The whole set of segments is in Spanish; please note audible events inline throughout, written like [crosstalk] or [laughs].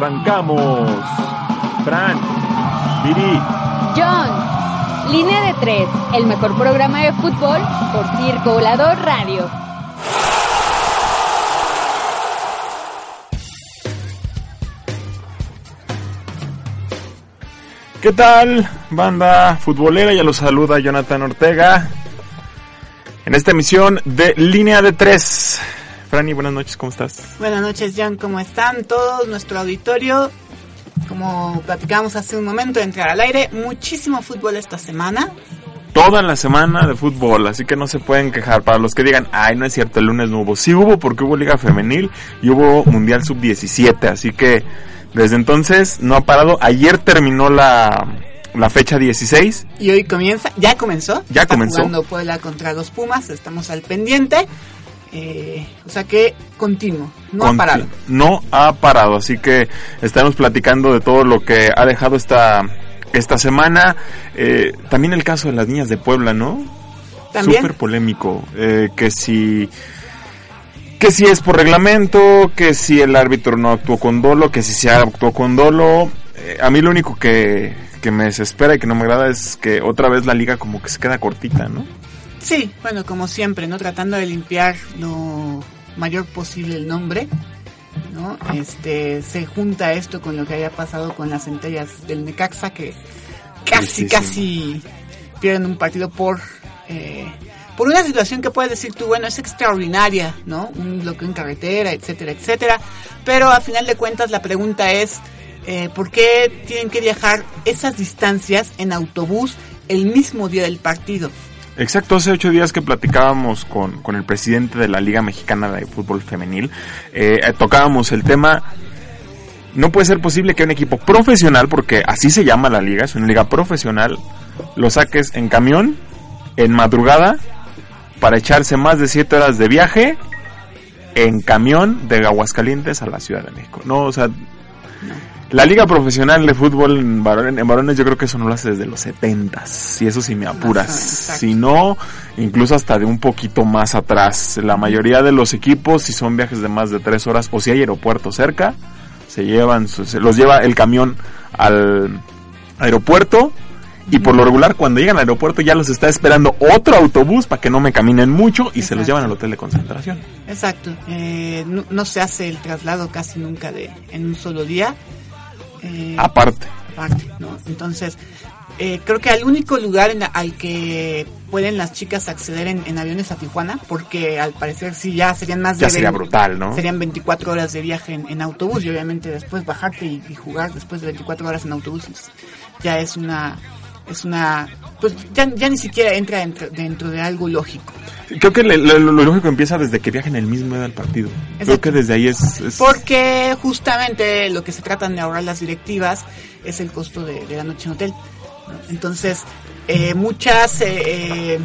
Arrancamos. Fran, Viri. John, Línea de Tres, el mejor programa de fútbol por Circo Volador Radio. ¿Qué tal, banda futbolera? Ya los saluda Jonathan Ortega. En esta emisión de Línea de Tres. Franny, buenas noches, ¿cómo estás? Buenas noches, John, ¿cómo están todos? Nuestro auditorio, como platicamos hace un momento de entrar al aire, muchísimo fútbol esta semana. Toda la semana de fútbol, así que no se pueden quejar. Para los que digan, ay, no es cierto, el lunes no hubo. Sí hubo porque hubo Liga Femenil y hubo Mundial Sub-17, así que desde entonces no ha parado. Ayer terminó la, la fecha 16. Y hoy comienza, ya comenzó. Ya Está comenzó. jugando Puebla contra los Pumas, estamos al pendiente. Eh, o sea que continuo, no ha parado. No ha parado, así que estaremos platicando de todo lo que ha dejado esta, esta semana. Eh, también el caso de las niñas de Puebla, ¿no? También. Súper polémico. eh, que si... Que si es por reglamento, que si el árbitro no actuó con dolo, que si se actuó con dolo. Eh, a mí lo único que, que me desespera y que no me agrada es que otra vez la liga como que se queda cortita, ¿no? Sí, bueno, como siempre, ¿no? Tratando de limpiar lo mayor posible el nombre, ¿no? Este, se junta esto con lo que haya pasado con las centellas del Necaxa, que casi, casi pierden un partido por... eh, por una situación que puedes decir tú, bueno, es extraordinaria, ¿no? Un bloqueo en carretera, etcétera, etcétera. Pero a final de cuentas la pregunta es, eh, ¿por qué tienen que viajar esas distancias en autobús el mismo día del partido? Exacto, hace ocho días que platicábamos con, con el presidente de la Liga Mexicana de Fútbol Femenil, eh, eh, tocábamos el tema, no puede ser posible que un equipo profesional, porque así se llama la liga, es una liga profesional, lo saques en camión, en madrugada, para echarse más de siete horas de viaje en camión de Aguascalientes a la Ciudad de México. No, o sea, la liga profesional de fútbol en varones, en varones yo creo que eso no lo hace desde los 70 y eso si me apuras. Si no, incluso hasta de un poquito más atrás. La mayoría de los equipos, si son viajes de más de tres horas o si hay aeropuerto cerca, se llevan, se los lleva el camión al aeropuerto y por lo regular cuando llegan al aeropuerto ya los está esperando otro autobús para que no me caminen mucho y se los llevan al hotel de concentración. Exacto. Eh, no, no se hace el traslado casi nunca de en un solo día. Eh, Aparte. aparte, ¿no? Entonces, eh, creo que al único lugar en la- al que pueden las chicas acceder en, en aviones a Tijuana, porque al parecer sí ya serían más de Ya sería 20 brutal, ¿no? Serían 24 horas de viaje en, en autobús y obviamente después bajarte y, y jugar después de 24 horas en autobús ya es una es una pues ya, ya ni siquiera entra dentro, dentro de algo lógico. Creo que le- lo, lo lógico empieza desde que viajen el mismo día del partido. Creo que desde ahí es... es- Porque justamente lo que se tratan de ahorrar las directivas es el costo de, de la noche en hotel. Entonces, eh, muchas eh, eh,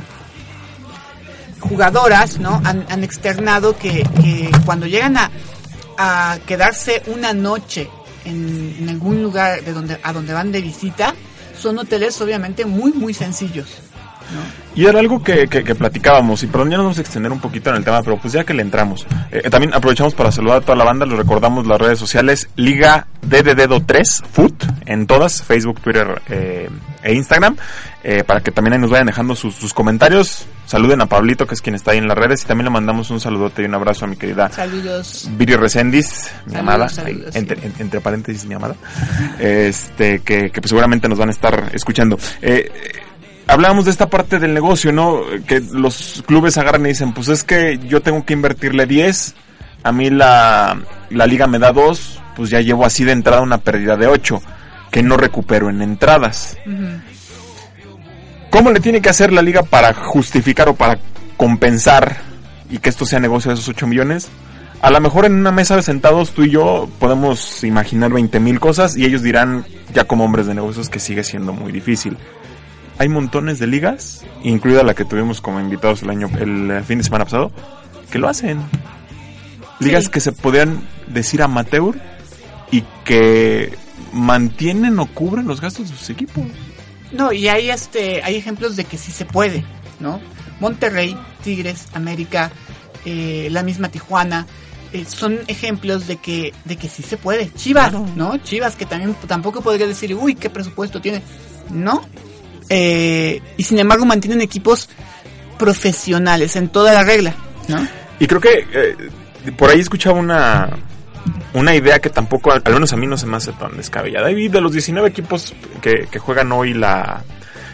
jugadoras ¿no? han, han externado que, que cuando llegan a, a quedarse una noche en, en algún lugar de donde, a donde van de visita, son hoteles obviamente muy, muy sencillos. ¿No? Y era algo que, que, que platicábamos, y perdón, ya nos vamos a extender un poquito en el tema, pero pues ya que le entramos. Eh, también aprovechamos para saludar a toda la banda, les recordamos las redes sociales, Liga DDDdo 3, Foot, en todas, Facebook, Twitter eh, e Instagram, eh, para que también ahí nos vayan dejando sus, sus comentarios. Saluden a Pablito, que es quien está ahí en las redes, y también le mandamos un saludote y un abrazo a mi querida Saludos. Viri Resendiz, mi Saludos, amada, saludos, ahí, sí. entre, en- entre paréntesis mi amada, este, que, que pues seguramente nos van a estar escuchando. Eh, eh, hablábamos de esta parte del negocio, ¿no? Que los clubes agarran y dicen, pues es que yo tengo que invertirle 10, a mí la, la liga me da 2, pues ya llevo así de entrada una pérdida de 8, que no recupero en entradas. ¿Cómo le tiene que hacer la liga para justificar o para compensar y que esto sea negocio de esos 8 millones? A lo mejor en una mesa de sentados tú y yo podemos imaginar 20 mil cosas y ellos dirán, ya como hombres de negocios, que sigue siendo muy difícil. Hay montones de ligas, incluida la que tuvimos como invitados el año, el eh, fin de semana pasado, que lo hacen. Ligas Sí. que se podrían decir amateur y que mantienen o cubren los gastos de sus equipos. No, y hay este, hay ejemplos de que sí se puede, ¿no? Monterrey, Tigres, América, eh, la misma Tijuana, eh, son ejemplos de que de que sí se puede. Chivas, ¿no? Chivas que también tampoco podría decir, uy, qué presupuesto tiene. No. Eh, y sin embargo mantienen equipos profesionales en toda la regla, ¿no? Y creo que eh, por ahí escuchaba una una idea que tampoco, al menos a mí no se me hace tan descabellada. Y de los 19 equipos que, que juegan hoy la,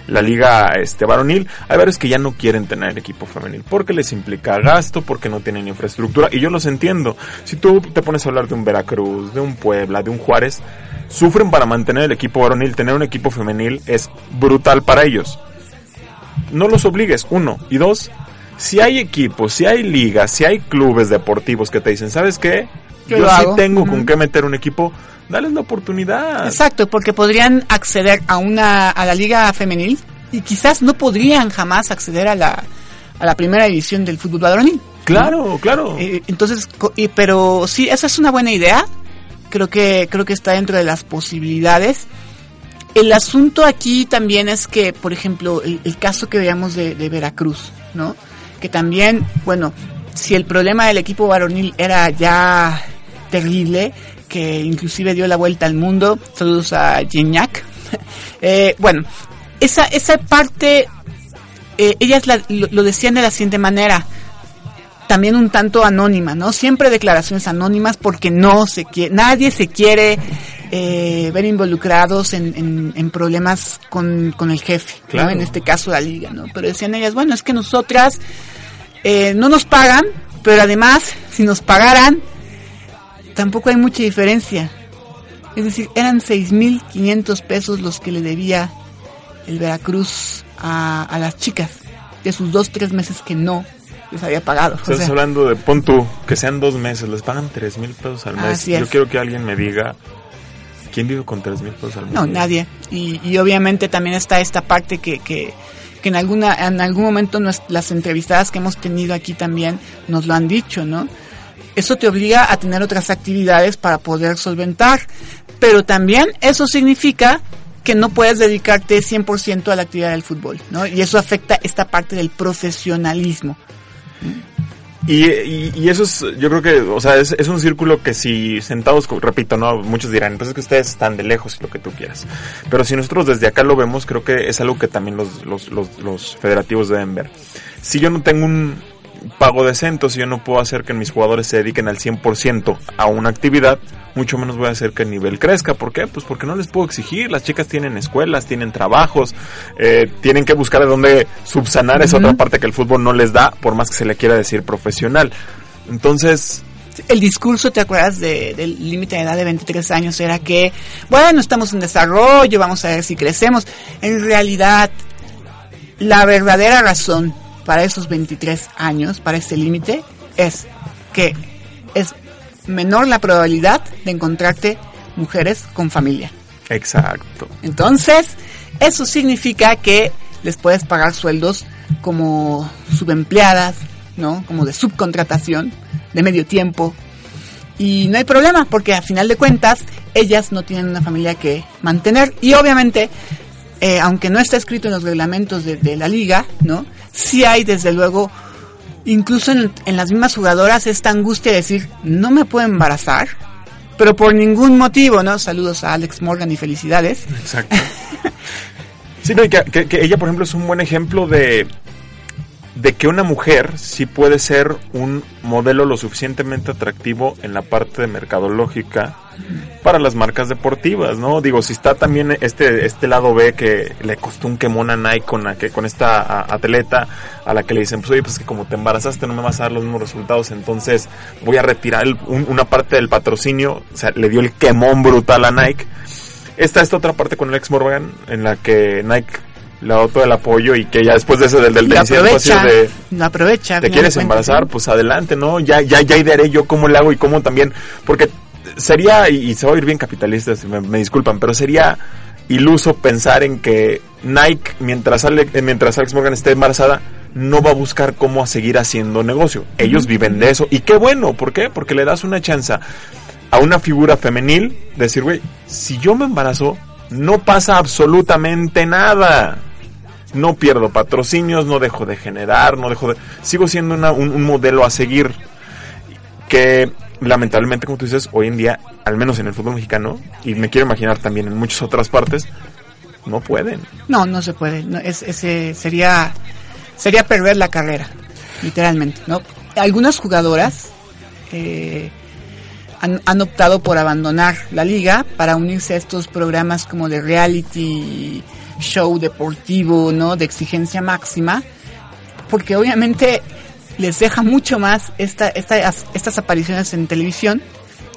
la liga este varonil, hay varios que ya no quieren tener equipo femenil porque les implica gasto, porque no tienen infraestructura y yo los entiendo. Si tú te pones a hablar de un Veracruz, de un Puebla, de un Juárez, sufren para mantener el equipo varonil, tener un equipo femenil es brutal para ellos. No los obligues, uno, y dos, si hay equipos, si hay ligas, si hay clubes deportivos que te dicen, ¿sabes qué? Yo, sí tengo con qué meter un equipo, dales la oportunidad. Exacto, porque podrían acceder a una a la liga femenil y quizás no podrían jamás acceder a la a la primera división del fútbol varonil. Claro, claro. Eh, entonces, pero sí, esa es una buena idea. Creo que creo que está dentro de las posibilidades. El asunto aquí también es que, por ejemplo, el, caso que veamos de, Veracruz, ¿no? Que también, bueno, si el problema del equipo varonil era ya terrible, que inclusive dio la vuelta al mundo, saludos a Gignac, [laughs] eh, bueno, esa, esa parte, eh, ellas lo, decían de la siguiente manera, también un tanto anónima, ¿no? Siempre declaraciones anónimas porque no se quiere, nadie se quiere eh, ver involucrados en, en, problemas con, con, el jefe, ¿no? En este caso la liga, ¿no? Pero decían ellas, bueno, es que nosotras eh, no nos pagan, pero además, si nos pagaran, tampoco hay mucha diferencia. Es decir, eran 6.500 pesos los que le debía el Veracruz a, a las chicas de sus dos, tres meses que no les había pagado. Estás hablando de, pon que sean dos meses, les pagan tres mil pesos al mes. Yo quiero que alguien me diga, ¿quién vive con tres mil pesos al mes? No, nadie. Y, y obviamente también está esta parte que, que que en alguna en algún momento las entrevistadas que hemos tenido aquí también nos lo han dicho, ¿no? Eso te obliga a tener otras actividades para poder solventar, pero también eso significa que no puedes dedicarte 100% a la actividad del fútbol, ¿no? Y eso afecta esta parte del profesionalismo. Y, y, eso es, yo creo que, o sea, es, es, un círculo que si sentados, repito, no, muchos dirán, pues es que ustedes están de lejos y lo que tú quieras. Pero si nosotros desde acá lo vemos, creo que es algo que también los, los, los, los federativos deben ver. Si yo no tengo un, pago de centos y yo no puedo hacer que mis jugadores se dediquen al 100% a una actividad, mucho menos voy a hacer que el nivel crezca. ¿Por qué? Pues porque no les puedo exigir. Las chicas tienen escuelas, tienen trabajos, eh, tienen que buscar de dónde subsanar esa otra parte que el fútbol no les da, por más que se le quiera decir profesional. Entonces, el discurso, ¿te acuerdas del límite de edad de 23 años? Era que, bueno, estamos en desarrollo, vamos a ver si crecemos. En realidad, la verdadera razón para esos 23 años, para este límite, es que es menor la probabilidad de encontrarte mujeres con familia. Exacto. Entonces, eso significa que les puedes pagar sueldos como subempleadas, ¿no? Como de subcontratación, de medio tiempo. Y no hay problema, porque a final de cuentas, ellas no tienen una familia que mantener. Y obviamente, eh, aunque no está escrito en los reglamentos de, de la liga, ¿no? Sí hay desde luego, incluso en, las mismas jugadoras, esta angustia de decir, no me puedo embarazar, pero por ningún motivo, ¿no? Saludos a Alex Morgan y felicidades. Exacto. sí, que, ella, por ejemplo, es un buen ejemplo de, de que una mujer sí puede ser un modelo lo suficientemente atractivo en la parte de mercadológica para las marcas deportivas, ¿no? Digo, si está también este este lado B que le costó un quemón a Nike con, que, con esta atleta a la que le dicen, pues oye, pues que como te embarazaste no me vas a dar los mismos resultados, entonces voy a retirar una parte del patrocinio, o sea, le dio el quemón brutal a Nike. Está esta otra parte con Alex Morgan en la que Nike le da todo el apoyo y que ya después de ese del del, aprovecha, de, aprovecha, te quieres embarazar, pues adelante, ¿no? Ya ya ya idearé yo cómo le hago y cómo también porque sería, y, se va a ir bien capitalista, me, disculpan, pero sería iluso pensar en que Nike, mientras, Ale, eh, mientras Alex Morgan esté embarazada, no va a buscar cómo seguir haciendo negocio. Ellos viven de eso. Y qué bueno, ¿por qué? Porque le das una chance a una figura femenil de decir, güey, si yo me embarazo, no pasa absolutamente nada. No pierdo patrocinios, no dejo de generar, no dejo de... Sigo siendo un, un modelo a seguir. Que lamentablemente, como tú dices, hoy en día, al menos en el fútbol mexicano, y me quiero imaginar también en muchas otras partes, no pueden. No, no se puede. No, es, ese sería sería perder la carrera, literalmente, ¿no? Algunas jugadoras eh, han, han, optado por abandonar la liga para unirse a estos programas como de reality show deportivo, ¿no? De exigencia máxima, porque obviamente les deja mucho más esta, esta, estas apariciones en televisión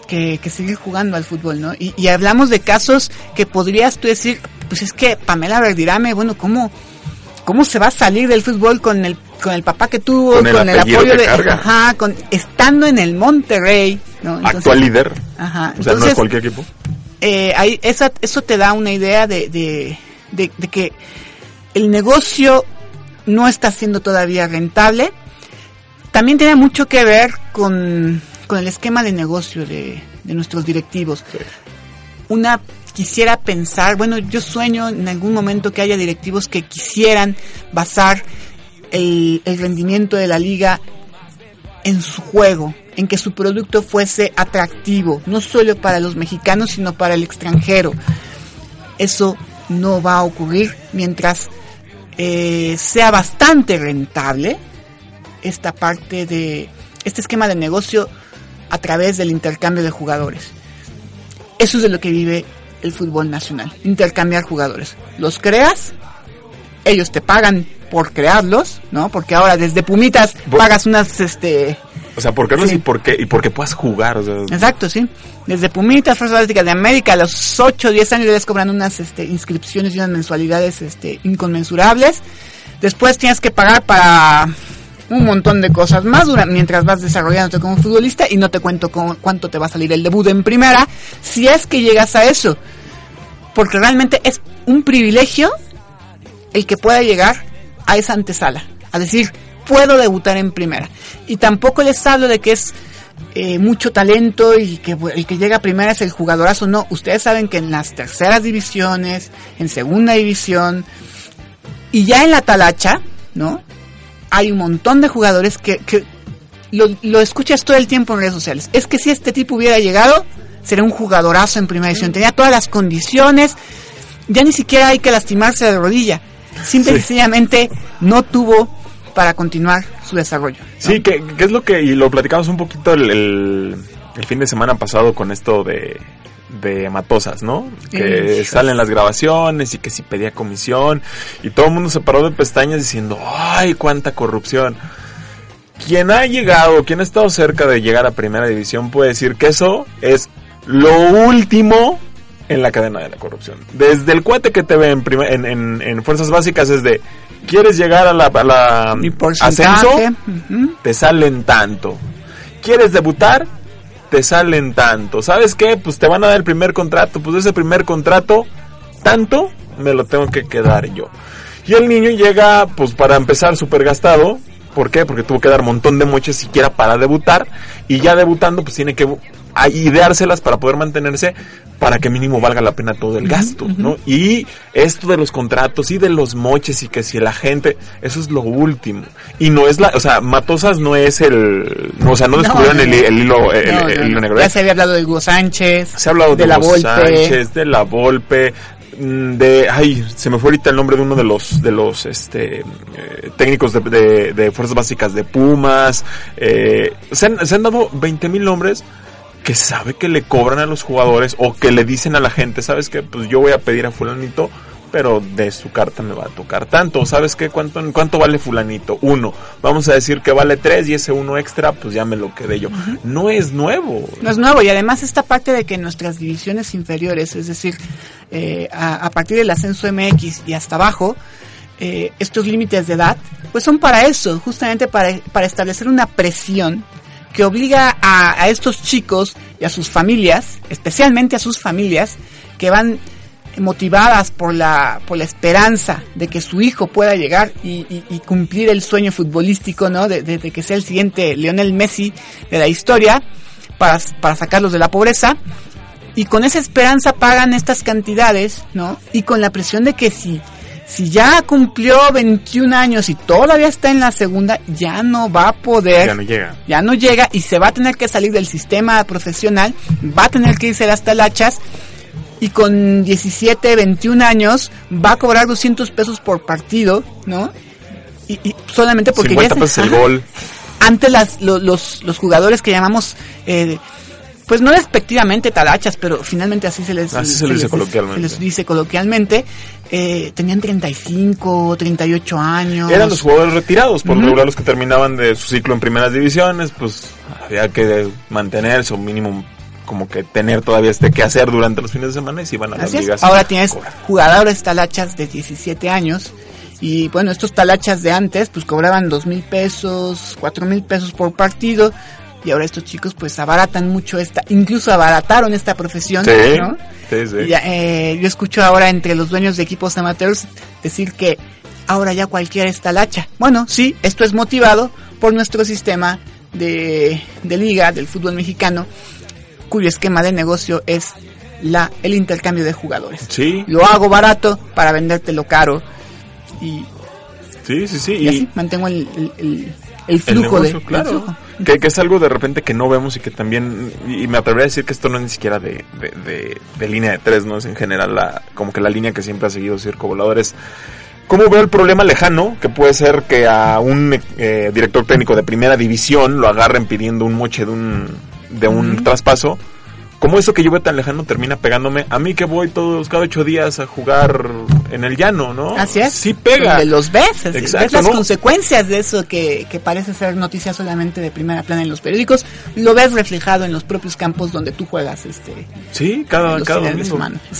que, que, seguir jugando al fútbol, ¿no? Y, y, hablamos de casos que podrías tú decir, pues es que Pamela Verdirame, bueno, ¿cómo, cómo se va a salir del fútbol con el con el papá que tuvo, con el, con el apoyo de, carga. ajá, con estando en el Monterrey, ¿no? Entonces, Actual líder. Ajá. O sea, no es cualquier equipo. Eh, ahí, esa, eso te da una idea de, de, de, de que el negocio no está siendo todavía rentable. También tiene mucho que ver con, con el esquema de negocio de, de nuestros directivos. Sí. Una quisiera pensar, bueno, yo sueño en algún momento que haya directivos que quisieran basar el, el, rendimiento de la liga en su juego, en que su producto fuese atractivo, no solo para los mexicanos, sino para el extranjero. Eso no va a ocurrir mientras eh, sea bastante rentable esta parte de este esquema de negocio a través del intercambio de jugadores. Eso es de lo que vive el fútbol nacional, intercambiar jugadores. Los creas, ellos te pagan por crearlos, ¿no? Porque ahora desde Pumitas pagas unas, este... O sea, ¿por qué no? Sí. Y por qué, y porque puedas jugar, o sea... Exacto, sí. Desde Pumitas, Fuerzas Básicas de América, a los 8 o 10 años les cobran unas este, inscripciones y unas mensualidades este, inconmensurables. Después tienes que pagar para un montón de cosas más durante, mientras vas desarrollándote como futbolista y no te cuento con, cuánto te va a salir el debut en primera, si es que llegas a eso. Porque realmente es un privilegio el que pueda llegar a esa antesala, a decir, puedo debutar en primera. Y tampoco les hablo de que es eh, mucho talento y que el que llega a primera es el jugadorazo, no, ustedes saben que en las terceras divisiones, en segunda división y ya en la talacha, ¿no? hay un montón de jugadores que, que lo, lo, escuchas todo el tiempo en redes sociales. Es que si este tipo hubiera llegado, sería un jugadorazo en primera división. Tenía todas las condiciones. Ya ni siquiera hay que lastimarse de rodilla. Simple y sencillamente no tuvo para continuar su desarrollo. ¿no? Sí, que, que, es lo que, y lo platicamos un poquito el, el, el fin de semana pasado con esto de, de Matosas, ¿no? Que sí. salen las grabaciones y que si pedía comisión y todo el mundo se paró de pestañas diciendo, ay, cuánta corrupción. Quien ha llegado, quien ha estado cerca de llegar a primera división puede decir que eso es lo último en la cadena de la corrupción. Desde el cuate que te ve en, en, en, en fuerzas básicas es de, ¿quieres llegar a la, a la ascenso? Uh -huh. Te salen tanto. ¿Quieres debutar? te salen tanto. ¿Sabes qué? Pues te van a dar el primer contrato. Pues ese primer contrato, tanto, me lo tengo que quedar yo. Y el niño llega, pues para empezar, súper gastado. ¿Por qué? Porque tuvo que dar un montón de moches siquiera para debutar. Y ya debutando, pues tiene que ideárselas para poder mantenerse para que mínimo valga la pena todo el gasto. ¿no? Y esto de los contratos y de los moches y que si la gente, eso es lo último. Y no es la, o sea, Matosas no es el, o sea, no descubrieron no. El, el, hilo, el, no, el, hilo negro. Ya se había hablado de Hugo Sánchez. Se ha hablado de, de la Hugo Volpe. Sánchez, de la Volpe, mm, de ay se me fue ahorita el nombre de uno de los de los este eh, técnicos de, de, de, fuerzas básicas de Pumas eh, se, han, se han dado 20 mil nombres que sabe que le cobran a los jugadores o que le dicen a la gente, ¿sabes qué? Pues yo voy a pedir a fulanito, pero de su carta me va a tocar tanto. ¿Sabes qué? ¿Cuánto, cuánto vale fulanito? Uno. Vamos a decir que vale tres y ese uno extra, pues ya me lo quedé yo. Uh -huh. No es nuevo. No es nuevo y además esta parte de que nuestras divisiones inferiores, es decir, eh, a, a, partir del ascenso MX y hasta abajo, eh, estos límites de edad, pues son para eso, justamente para, para establecer una presión que obliga a, estos chicos y a sus familias, especialmente a sus familias, que van motivadas por la, por la esperanza de que su hijo pueda llegar y, cumplir el sueño futbolístico, ¿no? De, que sea el siguiente Lionel Messi de la historia, para, para sacarlos de la pobreza. Y con esa esperanza pagan estas cantidades, ¿no? Y con la presión de que si si ya cumplió 21 años y todavía está en la segunda, ya no va a poder. Ya no llega. Ya no llega y se va a tener que salir del sistema profesional, va a tener que irse a las talachas y con 17, 21 años va a cobrar 200 pesos por partido, ¿no? Y, y solamente porque 50 ya pesos el gol. Antes las, lo- los, los jugadores que llamamos, eh, pues no despectivamente talachas, pero finalmente así se les, Así se les dice coloquialmente. se les dice coloquialmente, eh, tenían 35, 38 años. Eran los jugadores retirados, por lo Ujú. regular los que terminaban de su ciclo en primeras divisiones, pues había que mantenerse o mínimo como que tener todavía este que hacer durante los fines de semana y se iban a las ligas. Ahora tienes jugadores talachas de 17 años. Y bueno, estos talachas de antes pues cobraban dos mil pesos, cuatro mil pesos por partido. Y ahora estos chicos pues abaratan mucho esta, incluso abarataron esta profesión. Sí, ¿no? sí, sí. Y ya, eh, yo escucho ahora entre los dueños de equipos amateurs decir que ahora ya cualquiera es talacha. Bueno, sí, esto es motivado por nuestro sistema de, de liga del fútbol mexicano, cuyo esquema de negocio es la, el intercambio de jugadores. Sí, Lo hago barato para vendértelo caro y, sí, sí, sí. y así mantengo el, el, el- el el flujo negocio, de... claro. flujo. Que, que es algo de repente que no vemos y que también, y me atrevería a decir que esto no es ni siquiera de, de, de- de línea de tres, no es en general la, como que la línea que siempre ha seguido Circo Voladores. ¿Cómo veo el problema lejano? Que puede ser que a un eh, director técnico de primera división lo agarren pidiendo un moche de un, de un traspaso. ¿Cómo eso que yo veo tan lejano termina pegándome? A mí que voy todos, cada ocho días a jugar en el llano, ¿no? Así es. Sí pega. Donde los ves, así, Exacto, ves las ¿no? consecuencias de eso que, que parece ser noticia solamente de primera plana en los periódicos, lo ves reflejado en los propios campos donde tú juegas este Sí, cada, cada domingo.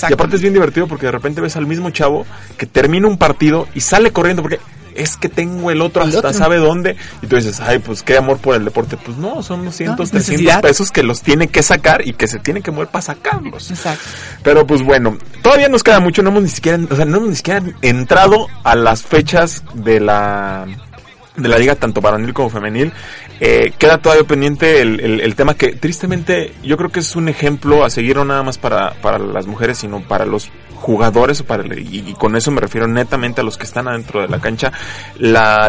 Y aparte es bien divertido porque de repente ves al mismo chavo que termina un partido y sale corriendo porque es que tengo el otro El hasta otro. sabe dónde. Y tú dices, ay, pues qué amor por el deporte. Pues no, son 200, No, es 300 necesidad. pesos que los tiene que sacar y que se tiene que mover para sacarlos. Exacto. Pero pues bueno, todavía nos queda mucho, no hemos ni siquiera, o sea, no hemos ni siquiera entrado a las fechas de la de la liga tanto varonil como femenil. Eh, queda todavía pendiente el, el- el tema que tristemente yo creo que es un ejemplo a seguir no nada más para, para las mujeres, sino para los jugadores para y, y con eso me refiero netamente a los que están adentro de la cancha la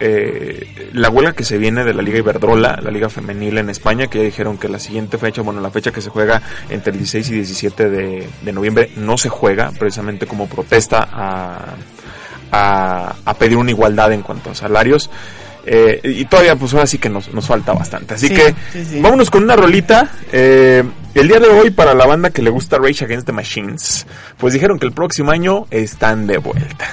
eh, la huelga que se viene de la liga Iberdrola la liga femenil en España que ya dijeron que la siguiente fecha bueno la fecha que se juega entre el 16 y 17 de, de noviembre no se juega precisamente como protesta a, a pedir una igualdad en cuanto a salarios. Eh, y todavía, pues ahora sí que nos, nos falta bastante. Así Sí, que sí, sí. vámonos con una rolita. Eh, el día de hoy, para la banda que le gusta Rage Against the Machines, pues dijeron que el próximo año están de vuelta.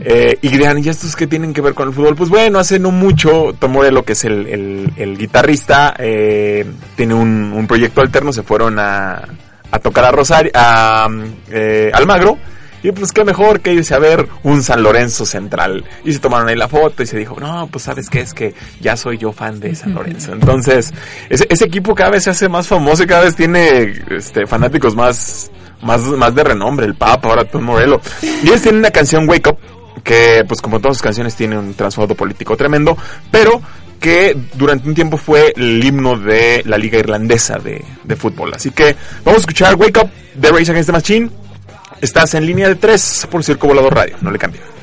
Eh, y dirán, ¿y estos qué tienen que ver con el fútbol? Pues bueno, hace no mucho, Tom Morello, que es el, el- el guitarrista, eh, tiene un, un proyecto alterno, se fueron a, a tocar a Rosario, a eh, Almagro, y pues qué mejor que irse a ver un San Lorenzo Central. Y se tomaron ahí la foto y se dijo, no, pues sabes qué, es que ya soy yo fan de San Lorenzo. Entonces, ese, equipo cada vez se hace más famoso y cada vez tiene este, fanáticos más, más, más de renombre, el Papa, ahora Tom Morello. Y ellos tienen una canción Wake Up, que pues como todas sus canciones tiene un trasfondo político tremendo, pero que durante un tiempo fue el himno de la liga irlandesa de, de fútbol. Así que vamos a escuchar Wake Up de Race Against the Machine. Estás en línea de 3 por Circo Volador Radio, no le cambien.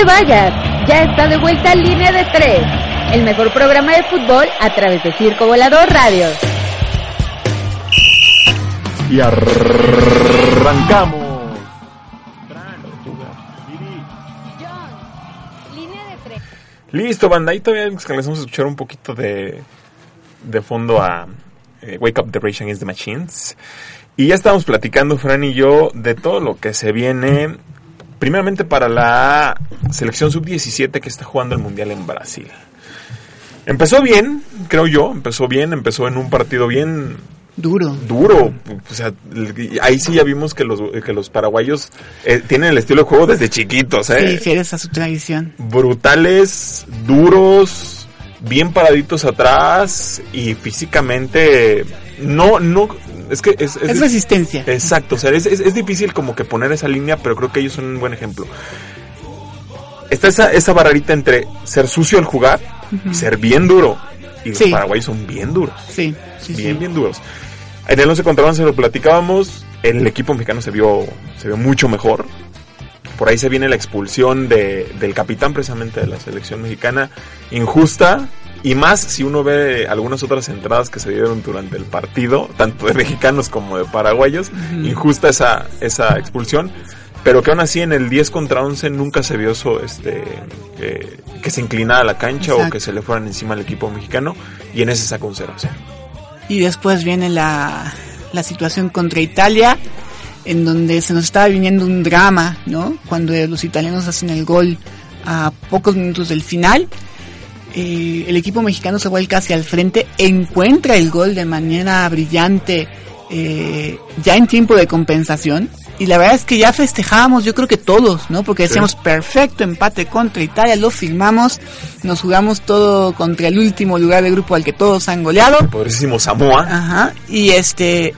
Te vayas, ya está de vuelta Línea de Tres, el mejor programa de fútbol a través de Circo Volador Radio. Y arrancamos. Listo, banda. Ahí todavía les vamos a escuchar un poquito de, de fondo a eh, Wake Up the Rage Against the Machines. Y ya estamos platicando, Fran y yo, de todo lo que se viene. Primeramente para la selección sub-17 que está jugando el Mundial en Brasil. Empezó bien, creo yo. Empezó bien, empezó en un partido bien Duro. duro. O sea, ahí sí ya vimos que los, que los paraguayos eh, tienen el estilo de juego desde chiquitos, Sí, ¿eh? fieles a su tradición. brutales, duros, bien paraditos atrás y físicamente no, no, es que es, Es resistencia. Exacto, o sea, es, es- difícil como que poner esa línea, pero creo que ellos son un buen ejemplo. Está esa, esa barrerita entre ser sucio al jugar y ser bien duro. Y los paraguayos son bien duros. Sí, sí, bien, sí. bien duros. En el 11 contra 11 lo platicábamos, el equipo mexicano se vio, se vio mucho mejor. Por ahí se viene la expulsión de, del capitán precisamente de la selección mexicana, injusta, y más si uno ve algunas otras entradas que se dieron durante el partido, tanto de [laughs] mexicanos como de paraguayos, injusta esa, esa expulsión, pero que aún así en el 10 contra 11 nunca se vio eso, este, eh, que se inclinara la cancha o Exacto. que se le fueran encima al equipo mexicano, y en ese sacó un 0 Y después viene la, la situación contra Italia, en donde se nos estaba viniendo un drama, ¿no? Cuando los italianos hacen el gol a pocos minutos del final. Eh, el equipo mexicano se vuelca hacia el frente, encuentra el gol de manera brillante eh, ya en tiempo de compensación. Y la verdad es que ya festejábamos, yo creo que todos, ¿no? Porque decíamos, perfecto, empate contra Italia, lo firmamos, nos jugamos todo contra el último lugar de grupo al que todos han goleado. Poderísimo Samoa. Ajá, y este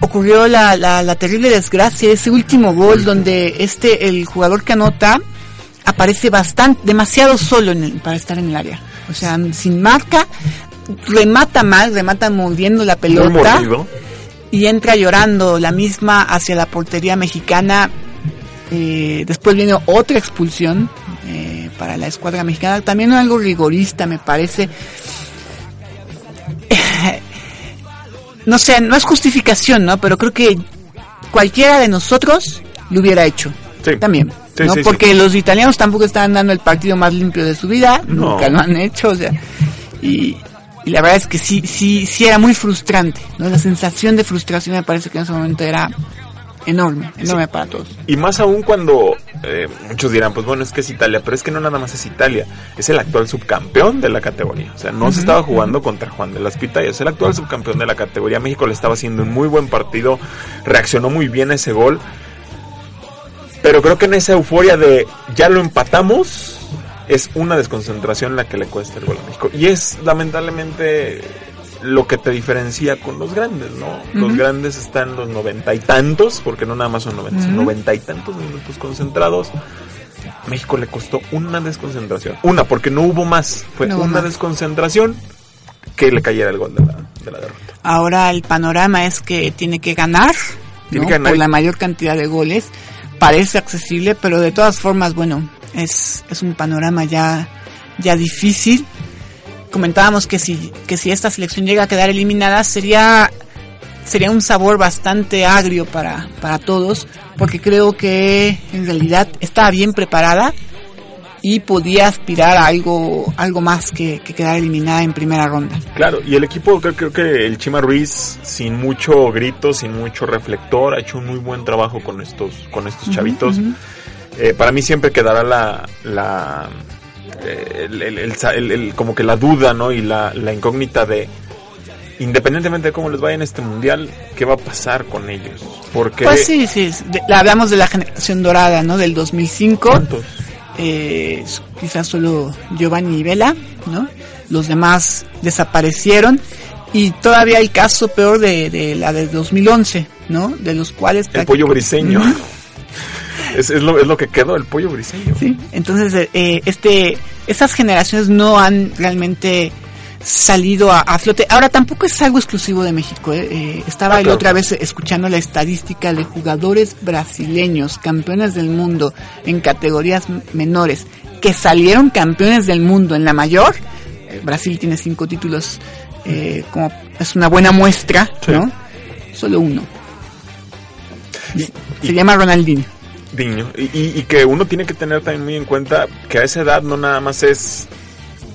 ocurrió la, la, la terrible desgracia, ese último gol donde este el jugador que anota aparece bastante demasiado solo en el- para estar en el área. O sea, sin marca, remata mal, remata mordiendo la pelota y entra llorando la misma hacia la portería mexicana. Eh, después viene otra expulsión eh, para la escuadra mexicana. También algo rigorista, me parece. [laughs] no sé, no es justificación, ¿no? Pero creo que cualquiera de nosotros lo hubiera hecho. Sí. También. Sí, ¿no? sí, sí. Porque los italianos tampoco estaban dando el partido más limpio de su vida. No. Nunca lo han hecho. O sea, y, y la verdad es que sí, sí, sí era muy frustrante, ¿no? La sensación de frustración me parece que en ese momento era enorme, enorme para todos. Y más aún cuando eh, muchos dirán, pues bueno, es que es Italia, pero es que no nada más es Italia, es el actual subcampeón de la categoría. O sea, no se estaba jugando contra Juan de las Pitayas, es el actual subcampeón de la categoría. México le estaba haciendo un muy buen partido, reaccionó muy bien a ese gol. Pero creo que en esa euforia de ya lo empatamos, es una desconcentración la que le cuesta el gol a México. Y es lamentablemente lo que te diferencia con los grandes, ¿no? Los grandes están los noventa y tantos, porque no nada más son noventa, noventa y tantos minutos concentrados. A México le costó una desconcentración. Una, porque no hubo más. Fue No hubo una más. desconcentración que le cayera el gol de la, de la derrota. Ahora el panorama es que tiene que ganar, Tiene ¿no? que ganar. por la mayor cantidad de goles. Parece accesible, pero de todas formas, bueno, es, es un panorama ya, ya difícil. Comentábamos que si, que si esta selección llega a quedar eliminada sería, sería un sabor bastante agrio para, para todos, porque creo que en realidad estaba bien preparada y podía aspirar a algo, algo más que, que quedar eliminada en primera ronda. Claro, y el equipo, creo, creo que el Chima Ruiz, sin mucho grito, sin mucho reflector, ha hecho un muy buen trabajo con estos, con estos chavitos. Eh, para mí siempre quedará la, la eh, el, el- el sa- el- el- como que la duda, ¿no? Y la, la incógnita de, independientemente de cómo les vaya en este mundial, ¿qué va a pasar con ellos? Porque Pues sí, sí, de- la hablamos de la generación dorada, ¿no? Del 2005. ¿cuántos? Eh, quizás solo Giovanni y Vela, ¿no? Los demás desaparecieron y todavía el caso peor de, de la de 2011, ¿no? De los cuales El pollo briseño. [laughs] es, es lo, es lo que quedó, el pollo briseño. Sí, entonces eh, este, estas generaciones no han realmente salido a, flote. Ahora tampoco es algo exclusivo de México. ¿eh? Eh, estaba la otra vez escuchando la estadística de jugadores brasileños, campeones del mundo en categorías menores, que salieron campeones del mundo en la mayor. Eh, Brasil tiene cinco títulos, como es una buena muestra, ¿no? Solo uno. Se llama Ronaldinho. Y, y, que uno tiene que tener también muy en cuenta que a esa edad no nada más es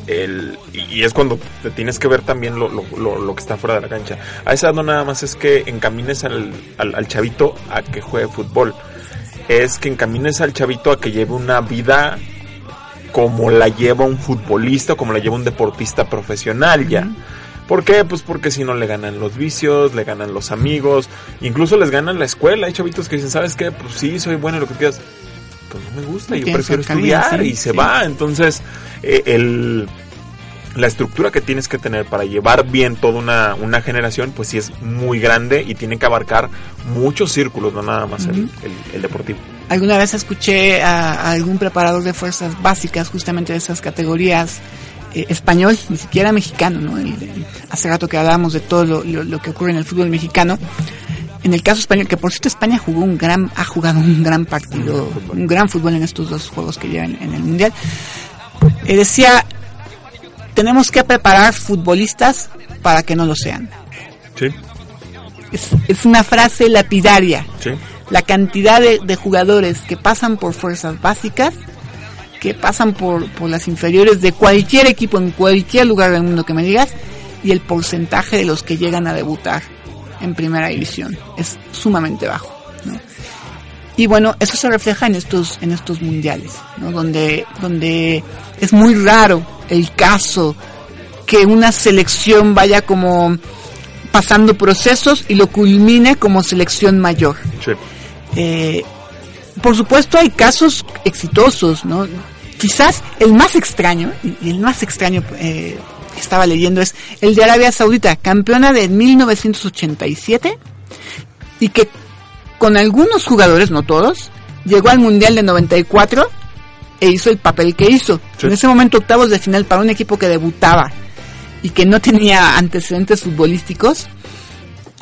el, y es cuando te tienes que ver también lo, lo, lo, que está fuera de la cancha. A esa no nada más es que encamines al, al, chavito a que juegue fútbol, es que encamines al chavito a que lleve una vida como la lleva un futbolista, como la lleva un deportista profesional ya. ¿Por qué? Pues porque si no le ganan los vicios, le ganan los amigos, incluso les ganan la escuela. Hay chavitos que dicen, ¿sabes qué? Pues sí, soy bueno en lo que quieras. Pues no me gusta, yo prefiero estudiar y se va. Entonces, eh, el, la estructura que tienes que tener para llevar bien toda una, una, generación, pues sí es muy grande y tiene que abarcar muchos círculos, no nada más el, el, deportivo. Alguna vez escuché a, algún preparador de fuerzas básicas, justamente de esas categorías, eh, español, ni siquiera mexicano, ¿no? hace rato que hablábamos de todo lo, lo, que ocurre en el fútbol mexicano. En el caso español, que por cierto España jugó un gran, ha jugado un gran partido, un gran fútbol en estos dos juegos que llevan en el mundial eh, decía, tenemos que preparar futbolistas para que no lo sean. Sí. Es, una frase lapidaria. Sí. La cantidad de, jugadores que pasan por fuerzas básicas, que pasan por, por las inferiores de cualquier equipo en cualquier lugar del mundo que me digas, y el porcentaje de los que llegan a debutar en primera división es sumamente bajo. Y bueno, eso se refleja en estos, en estos mundiales, ¿no? donde, donde es muy raro el caso que una selección vaya como pasando procesos y lo culmine como selección mayor. Eh, por supuesto hay casos exitosos, ¿no? Quizás el más extraño, y el más extraño eh, que estaba leyendo es el de Arabia Saudita, campeona de 1987, y que con algunos jugadores, no todos, llegó al Mundial de 94 e hizo el papel que hizo. En ese momento octavos de final para un equipo que debutaba y que no tenía antecedentes futbolísticos,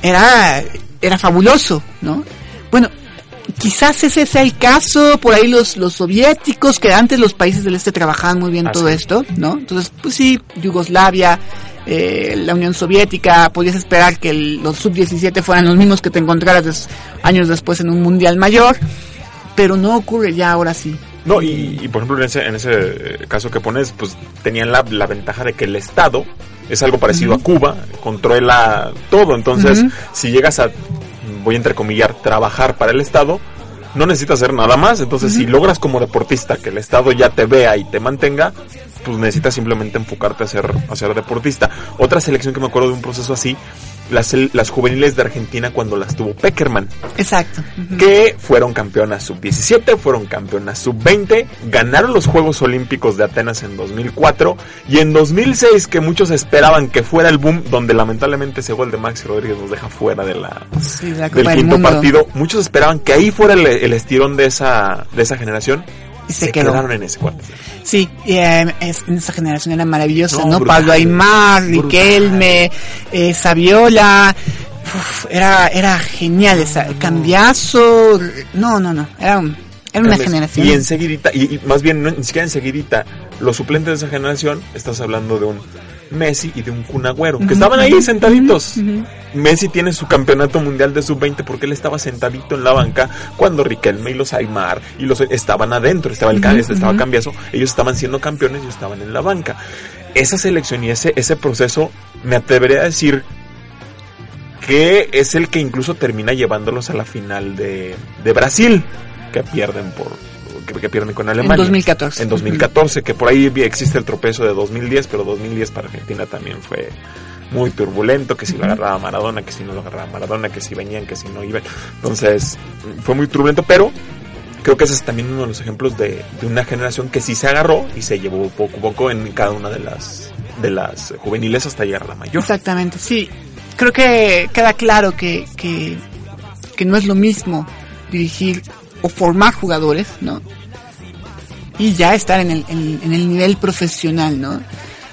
era, era fabuloso, ¿no? Bueno, quizás ese sea el caso, por ahí los, los soviéticos, que antes los países del este trabajaban muy bien ah, todo esto, ¿no? Entonces, pues sí, Yugoslavia, eh, la Unión Soviética, podías esperar que los sub-17 fueran los mismos que te encontraras años después en un mundial mayor, pero no ocurre ya ahora sí. No, y, por ejemplo en ese, en ese caso que pones, pues tenían la, la ventaja de que el Estado es algo parecido a Cuba, controla todo, entonces si llegas a, voy a entrecomillar, trabajar para el Estado, no necesitas hacer nada más. Entonces, si logras como deportista que el Estado ya te vea y te mantenga, pues necesitas simplemente enfocarte a ser, a ser deportista. Otra selección que me acuerdo de un proceso así las, las juveniles de Argentina cuando las tuvo Peckerman. Exacto. Que fueron campeonas sub-17, fueron campeonas sub-20, ganaron los Juegos Olímpicos de Atenas en 2004 y en 2006 que muchos esperaban que fuera el boom, donde lamentablemente ese gol de Maxi Rodríguez nos deja fuera de la, del quinto partido, muchos esperaban que ahí fuera el, el estirón de esa, de esa generación y se, quedaron en ese cuarto. Sí, eh, en esa generación era maravillosa, ¿no? Pablo Aymar, Riquelme, eh, Saviola. era, era genial esa. Cambiazo. No, no, no. Era, era una generación. Y enseguidita, y, y más bien, no, ni siquiera enseguidita, los suplentes de esa generación, estás hablando de un Messi y de un Cunagüero, que estaban ahí sentaditos. Messi tiene su campeonato mundial de sub-20 porque él estaba sentadito en la banca cuando Riquelme y los Aymar y los estaban adentro, estaba el estaba Cambiazo, ellos estaban siendo campeones y estaban en la banca. Esa selección y ese, ese proceso, me atrevería a decir que es el que incluso termina llevándolos a la final de, de Brasil, que pierden por que, pierden con Alemania. En 2014. En 2014, que por ahí existe el tropezo de 2010, pero 2010 para Argentina también fue muy turbulento, que si lo agarraba Maradona, que si no lo agarraba Maradona, que si venían, que si no iban. Entonces, fue muy turbulento, pero creo que ese es también uno de los ejemplos de, una generación que sí se agarró y se llevó poco a poco en cada una de las, de las juveniles hasta llegar a la mayor. Exactamente, sí. Creo que queda claro que, que, que no es lo mismo dirigir o formar jugadores, ¿no? Y ya estar en el, en, el nivel profesional, ¿no?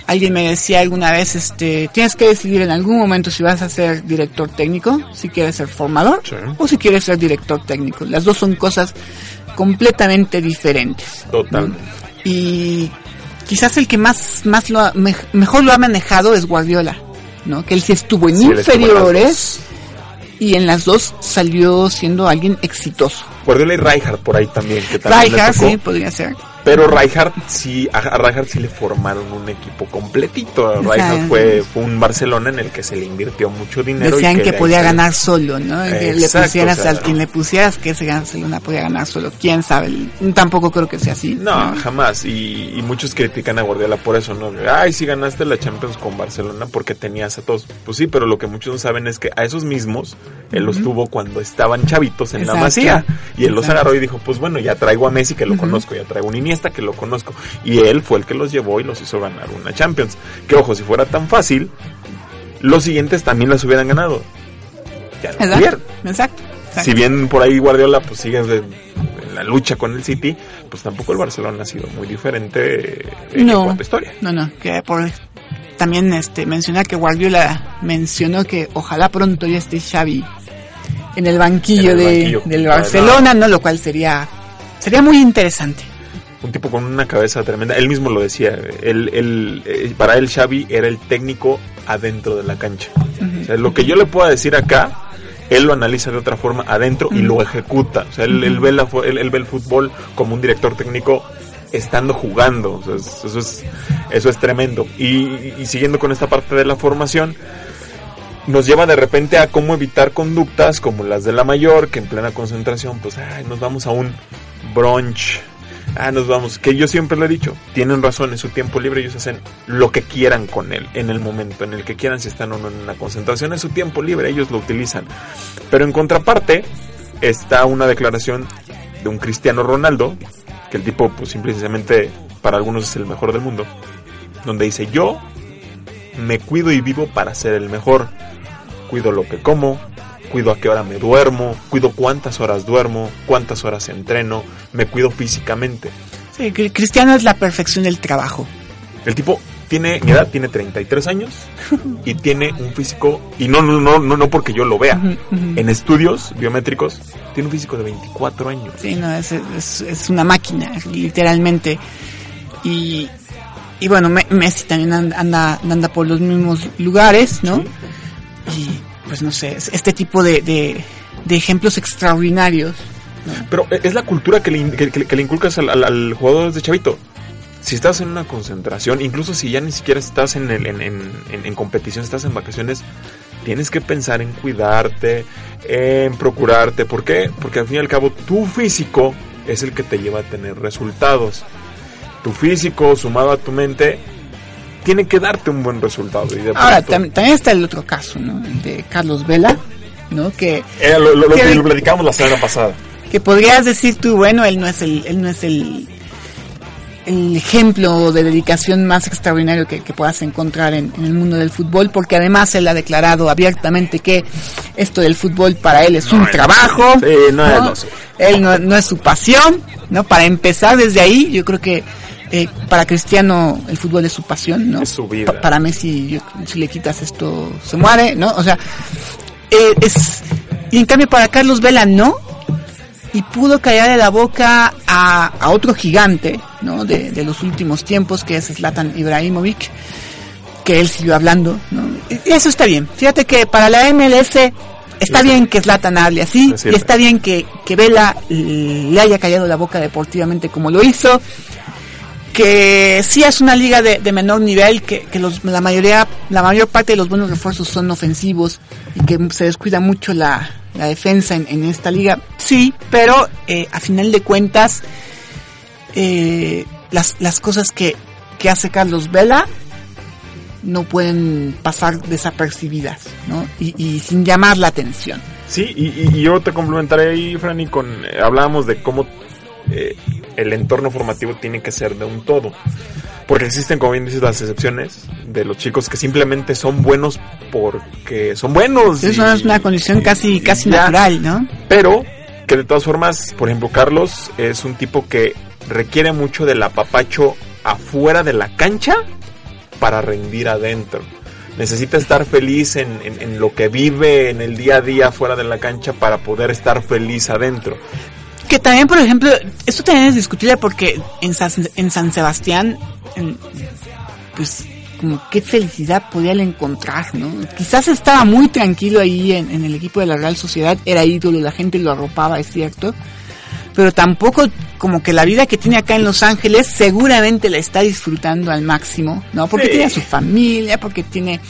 alguien me decía alguna vez, este, tienes que decidir en algún momento si vas a ser director técnico, si quieres ser formador Sí. o si quieres ser director técnico. Las dos son cosas completamente diferentes. Total. Y quizás el que más, más lo ha- me- mejor lo ha manejado es Guardiola, ¿no? Que él sí estuvo en Sí, inferiores y en las dos salió siendo alguien exitoso. Guardiola y Rijkaard por ahí también, que también Rijkaard, sí, podría ser. Pero Rijkaard sí, a Rijkaard sí le formaron un equipo completito. Rijkaard fue, fue un Barcelona en el que se le invirtió mucho dinero. y Decían que, podía ganar solo, ¿no? Que le pusieras o sea, al quien le pusieras que ese Barcelona podía ganar solo. ¿Quién sabe? Tampoco creo que sea así. No, jamás. Y, y muchos critican a Guardiola por eso, ¿no? Ay, si ganaste la Champions con Barcelona porque tenías a todos. Pues sí, pero lo que muchos no saben es que a esos mismos él los tuvo cuando estaban chavitos en la masía. Y él los agarró y dijo, pues bueno, ya traigo a Messi que lo conozco, ya traigo un Iniesta que lo conozco. Y él fue el que los llevó y los hizo ganar una Champions. Que ojo, si fuera tan fácil, los siguientes también las hubieran ganado. Ya lo Exacto. tuvieron. Exacto. exacto. Si bien por ahí Guardiola pues sigue de- en la lucha con el City, pues tampoco el Barcelona ha sido muy diferente eh, en No. cuanto a historia. No, no, que por también este mencionar que Guardiola mencionó que ojalá pronto ya esté Xavi en el banquillo, En el de, banquillo, del claro. Barcelona, ¿no? Lo cual sería sería muy interesante. Un tipo con una cabeza tremenda. Él mismo lo decía. Él, él, eh, para él Xavi era el técnico adentro de la cancha. O sea, lo que yo le pueda decir acá, él lo analiza de otra forma adentro y lo ejecuta. O sea, él, él ve la él- él ve el fútbol como un director técnico estando jugando. O sea, es- eso, es, eso es tremendo. Y, y siguiendo con esta parte de la formación, nos lleva de repente a cómo evitar conductas como las de la mayor, que en plena concentración, pues, ay, nos vamos a un brunch. Ah, nos vamos. Que yo siempre lo he dicho. Tienen razón, en su tiempo libre ellos hacen lo que quieran con él, en el momento en el que quieran, si están o no en una concentración, es su tiempo libre, ellos lo utilizan. Pero en contraparte está una declaración de un Cristiano Ronaldo, que el tipo, pues simplemente para algunos es el mejor del mundo, donde dice, yo me cuido y vivo para ser el mejor. Cuido lo que como, cuido a qué hora me duermo, cuido cuántas horas duermo, cuántas horas entreno, me cuido físicamente. Sí, Cri- Cristiano es la perfección del trabajo. El tipo tiene, mi edad tiene 33 años y tiene un físico, y no, no, no, no, no porque yo lo vea, en estudios biométricos, tiene un físico de 24 años. Sí, no, es, es, es una máquina, literalmente. Y, y bueno, Me- Messi también anda, anda, anda por los mismos lugares, ¿no? Y pues no sé, es- este tipo de, de, de ejemplos extraordinarios. Pero es la cultura que le, que, que- le inculcas al, al- jugador desde chavito. Si estás en una concentración, incluso si ya ni siquiera estás en, el, en- en- en competición, estás en vacaciones, tienes que pensar en cuidarte, en procurarte. ¿Por qué? Porque al fin y al cabo tu físico es el que te lleva a tener resultados. Tu físico sumado a tu mente tiene que darte un buen resultado. Y de Ahora, pronto- también está el otro caso, ¿no? El de Carlos Vela, ¿no? Que, Era lo, lo- lo que lo platicamos la semana pasada. que podrías decir tú, bueno, él no es el, él no es el, el ejemplo de dedicación más extraordinario que, que puedas encontrar en, en el mundo del fútbol, porque además él ha declarado abiertamente que esto del fútbol para él es un trabajo, sí, no suyo. él no, no es su pasión, ¿no? Para empezar desde ahí, yo creo que eh, para Cristiano el fútbol es su pasión, ¿no? Es su vida. Pa- para Messi, yo- si le quitas esto, se muere, ¿no? O sea, eh, es y en cambio para Carlos Vela no y pudo callar de la boca a, a otro gigante ¿no? de, de los últimos tiempos que es Zlatan Ibrahimovic que él siguió hablando ¿no? y eso está bien fíjate que para la MLS está bien que Zlatan hable así y está bien que, que Vela le haya callado la boca deportivamente como lo hizo que sí es una liga de, de menor nivel, que, los, la mayoría, la mayor parte de los buenos refuerzos son ofensivos y que se descuida mucho la, defensa en, esta liga. Sí, pero eh, a final de cuentas, eh, las, las cosas que, hace Carlos Vela no pueden pasar desapercibidas, ¿no? Y, y sin llamar la atención. Sí, y, y- y yo te complementaré ahí, Franny, con... eh, hablábamos de cómo eh, el entorno formativo tiene que ser de un todo. Porque existen, como bien dices, las excepciones de los chicos que simplemente son buenos porque son buenos. Eso y- es una condición y- casi, y casi ya. natural, ¿no? Pero que de todas formas, por ejemplo, Carlos es un tipo que requiere mucho del apapacho afuera de la cancha para rendir adentro. Necesita estar feliz en, en- en lo que vive en el día a día fuera de la cancha para poder estar feliz adentro. Que también, por ejemplo, esto también es discutible porque en San, en San Sebastián, en- pues, como qué felicidad podía él encontrar, ¿no? Quizás estaba muy tranquilo ahí en, en el equipo de la Real Sociedad, era ídolo, la gente lo arropaba, es cierto, pero tampoco como que la vida que tiene acá en Los Ángeles seguramente la está disfrutando al máximo, ¿no? Porque Sí. tiene a su familia, porque tiene...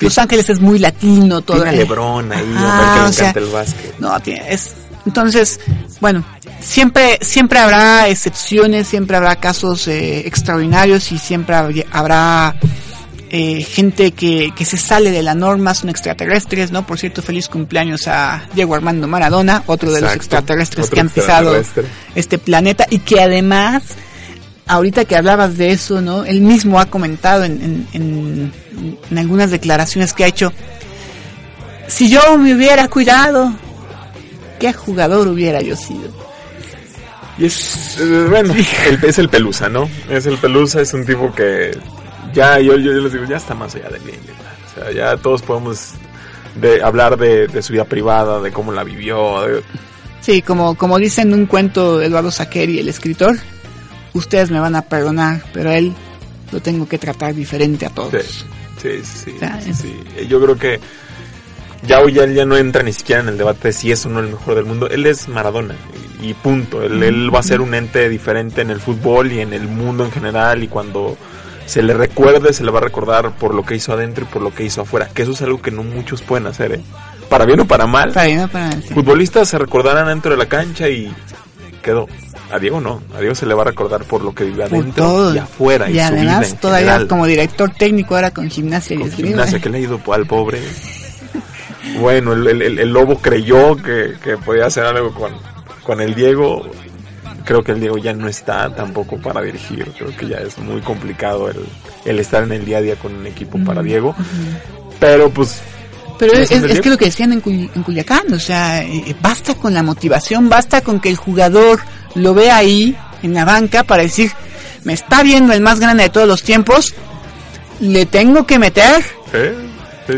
Los Ángeles es muy latino, todo. Tiene el- Lebrón ahí, le o sea, encanta el básquet. no, tiene- es entonces, bueno, siempre siempre habrá excepciones, siempre habrá casos eh, extraordinarios y siempre hab- habrá eh, gente que, que se sale de la norma, son extraterrestres, ¿no? Por cierto, feliz cumpleaños a Diego Armando Maradona, otro de los extraterrestres que han pisado este planeta y que además, ahorita que hablabas de eso, ¿no? Él mismo ha comentado en, en, en, en algunas declaraciones que ha hecho, si yo me hubiera cuidado, ¿qué jugador hubiera yo sido? Y es, eh, bueno, el, es el Pelusa, ¿no? Es el Pelusa, es un tipo que ya, yo, yo, yo les digo, ya está más allá del bien. O sea, ya todos podemos de, hablar de, de su vida privada, de cómo la vivió. de- Sí, como, como dice en un cuento Eduardo Saqueri, el escritor, ustedes me van a perdonar, pero él lo tengo que tratar diferente a todos. sí, sí, sea, sí. Yo creo que ya hoy ya, ya no entra ni siquiera en el debate de si es o no el mejor del mundo. Él es Maradona y, y punto. Él, él va a ser un ente diferente en el fútbol y en el mundo en general y cuando se le recuerde se le va a recordar por lo que hizo adentro y por lo que hizo afuera. Que eso es algo que no muchos pueden hacer, ¿eh? Para bien o para mal. Para bien o para mal, sí. Futbolistas se recordarán dentro de la cancha y quedó. A Diego no, a Diego se le va a recordar por lo que vive adentro todo. y afuera y, Y su además vida en todavía general. como director técnico ahora con gimnasia y Con esgrima. gimnasia que le ha [laughs] ido al pobre. Bueno, el, el- el- el lobo creyó que, que podía hacer algo con, con el Diego. Creo que el Diego ya no está tampoco para dirigir. Creo que ya es muy complicado el, el estar en el día a día con un equipo para Diego. Pero pues Pero ¿Quién es, es que lo que decían en, Cuy- en Culiacán, o sea, eh, basta con la motivación, basta con que el jugador lo vea ahí en la banca para decir, me está viendo el más grande de todos los tiempos, le tengo que meter ¿eh?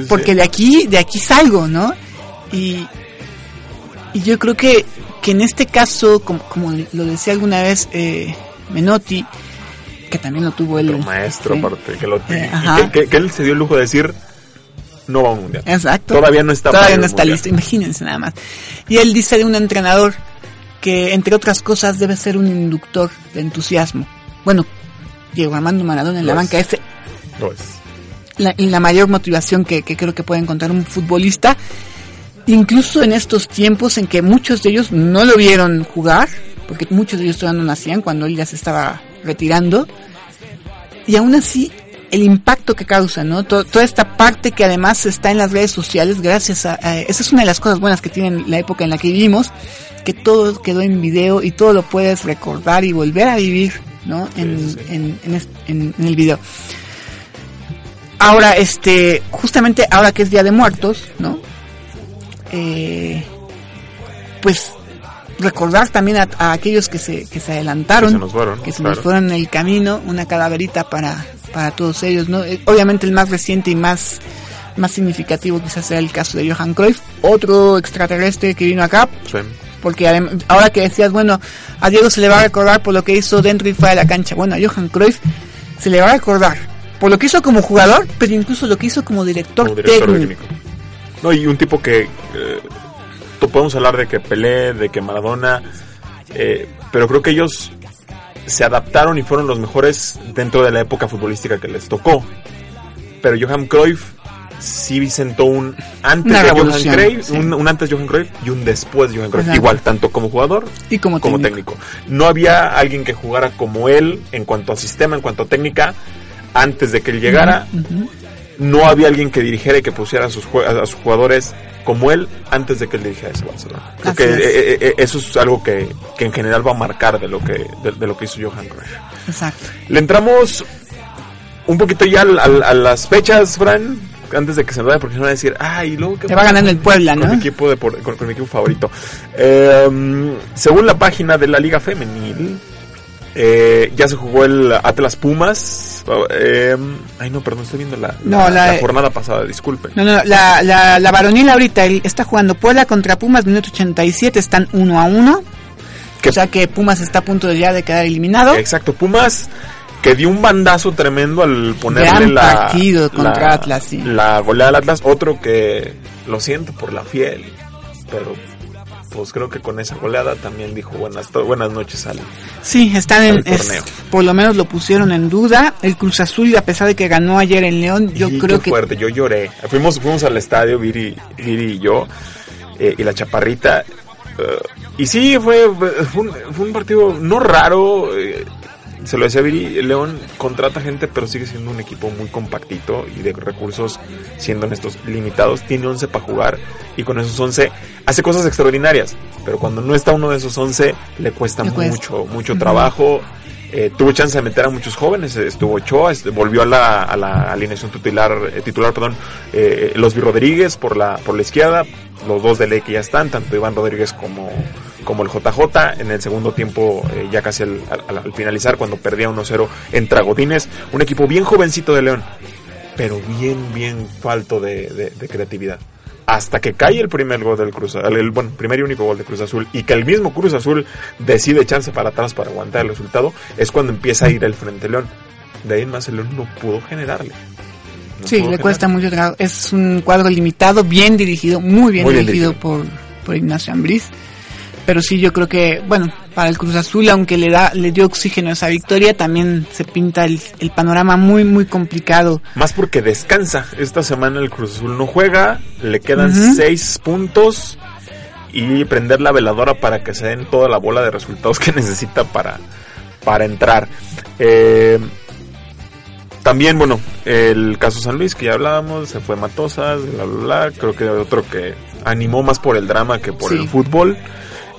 Porque de aquí de aquí salgo, ¿no? Y, y yo creo que, que en este caso, como, como lo decía alguna vez eh, Menotti, que también lo tuvo él. Maestro sí. aparte que lo Eh, que, que- que él se dio el lujo de decir no va a un mundial. Exacto. Todavía no está Todavía no está mundial. listo, imagínense nada más. Y él dice de un entrenador que, entre otras cosas, debe ser un inductor de entusiasmo. Bueno, Diego Armando Maradona en la es. banca es No es. La, la mayor motivación que, que creo que puede encontrar un futbolista, incluso en estos tiempos en que muchos de ellos no lo vieron jugar, porque muchos de ellos todavía no nacían cuando él ya se estaba retirando, y aún así el impacto que causa, ¿no? To- toda esta parte que además está en las redes sociales, gracias a, a- esa es una de las cosas buenas que tiene la época en la que vivimos, que todo quedó en video y todo lo puedes recordar y volver a vivir, ¿no? En, Sí, sí. en, en- en el video. Ahora, este, justamente ahora que es Día de Muertos, ¿no? Eh, pues recordar también a, a aquellos que se, que se adelantaron, Que se nos fueron, que se claro. nos fueron en el camino, una calaverita para, para todos ellos, ¿no? Eh, Obviamente el más reciente y más, más significativo quizás sea el caso de Johan Cruyff, otro extraterrestre que vino acá, Sí. porque ahora que decías, bueno, a Diego se le va a recordar por lo que hizo dentro y fuera de la cancha. Bueno, a Johan Cruyff se le va a recordar por lo que hizo como jugador, pero incluso lo que hizo como director, como director técnico. técnico. No, y un tipo que eh, podemos hablar de que Pelé, de que Maradona, eh, pero creo que ellos se adaptaron y fueron los mejores dentro de la época futbolística que les tocó. Pero Johan Cruyff sí sentó un antes Una de Johan Cruyff, sí. un, un antes Johan Cruyff y un después Johan Cruyff. Exacto. Igual, tanto como jugador Y como, como técnico. técnico. No había alguien que jugara como él en cuanto a sistema, en cuanto a técnica, antes de que él llegara. No había alguien que dirigiera y que pusiera a sus, a sus jugadores como él antes de que él dirigiera ese Barcelona. Creo Así que es. eh, eh, eh, eso es algo que, que en general va a marcar de lo que, de, de lo que hizo Johan Cruyff. Exacto. Le entramos un poquito ya al- al- a, las fechas, Fran, antes de que se me vaya, porque se me va a decir, ay, luego que Te va ganando el Puebla, con ¿no? mi equipo de, por- con, con mi equipo favorito. Eh, según la página de la Liga Femenil, Eh, ya se jugó el Atlas Pumas. Eh, ay, no, perdón, estoy viendo la, No, la, la- la jornada pasada, disculpen. No, no, la, la, la varonil ahorita el- está jugando Puebla contra Pumas, minuto 87, están 1 a 1. Que- O sea que Pumas está a punto de ya de quedar eliminado. Exacto, Pumas que dio un bandazo tremendo al ponerle Gran la, partido contra la- Atlas, sí. la goleada al Atlas. Otro que lo siento por la fiel, pero pues creo que con esa goleada también dijo buenas, buenas noches al, Sí, están en, es- torneo. por lo menos lo pusieron en duda. El Cruz Azul, a pesar de que ganó ayer en León, yo Y creo qué que fuerte, yo lloré. Fuimos, fuimos al estadio, Viri, Viri y yo, eh, y la chaparrita. eh, y sí, fue, fue, un, fue un partido no raro. eh, se lo decía Viri, León contrata gente, pero sigue siendo un equipo muy compactito y de recursos, siendo honestos, limitados. Tiene 11 para jugar y con esos 11 hace cosas extraordinarias. Pero cuando no está uno de esos 11, le cuesta Le cuesta. mucho, mucho trabajo. Eh, tuvo chance de meter a muchos jóvenes, eh, estuvo Ochoa, este, volvió a la, a la alineación titular, eh, titular perdón, eh, Los Rodríguez por la, por la izquierda, los dos de ley que ya están, tanto Iván Rodríguez como, como el JJ, en el segundo tiempo, eh, ya casi al, al- al finalizar, cuando perdía 1-0 en Tragodines, un equipo bien jovencito de León, pero bien, bien falto de- de creatividad. Hasta que cae el primer gol del Cruz el, el, bueno, primer y único gol de Cruz Azul y que el mismo Cruz Azul decide echarse para atrás para aguantar el resultado, es cuando empieza a ir el Frente León. De ahí en más el León no pudo generarle. No sí, pudo le cuesta mucho trabajo. Es un cuadro limitado, bien dirigido, muy bien, Muy bien dirigido, dirigido. por, por Ignacio Ambriz. Pero sí, yo creo que, bueno, para el Cruz Azul, aunque le da, le dio oxígeno a esa victoria, también se pinta el, el panorama muy, muy complicado. Más porque descansa. Esta semana el Cruz Azul no juega, le quedan seis puntos y prender la veladora para que se den toda la bola de resultados que [laughs] necesita para, para entrar. Eh, también, bueno, el caso San Luis que ya hablábamos, se fue Matosas, bla, bla, bla. Creo que otro que animó más por el drama que por Sí. el fútbol.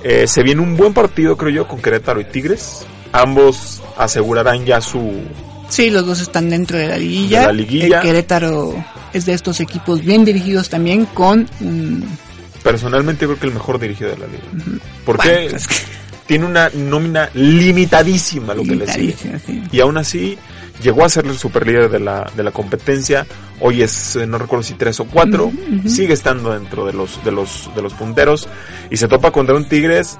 Eh, se viene un buen partido, creo yo, con Querétaro y Tigres. Ambos asegurarán ya su, Sí, los dos están dentro de la liguilla. De la liguilla. El Querétaro es de estos equipos bien dirigidos también con... mm, personalmente creo que el mejor dirigido de la liga. Porque bueno, es que- tiene una nómina limitadísima lo que le sigue. sí. Y aún así llegó a ser el superlíder de la, de la competencia. Hoy es, eh, no recuerdo si tres o cuatro. Sigue estando dentro de los, de los, de los punteros. Y se topa contra un Tigres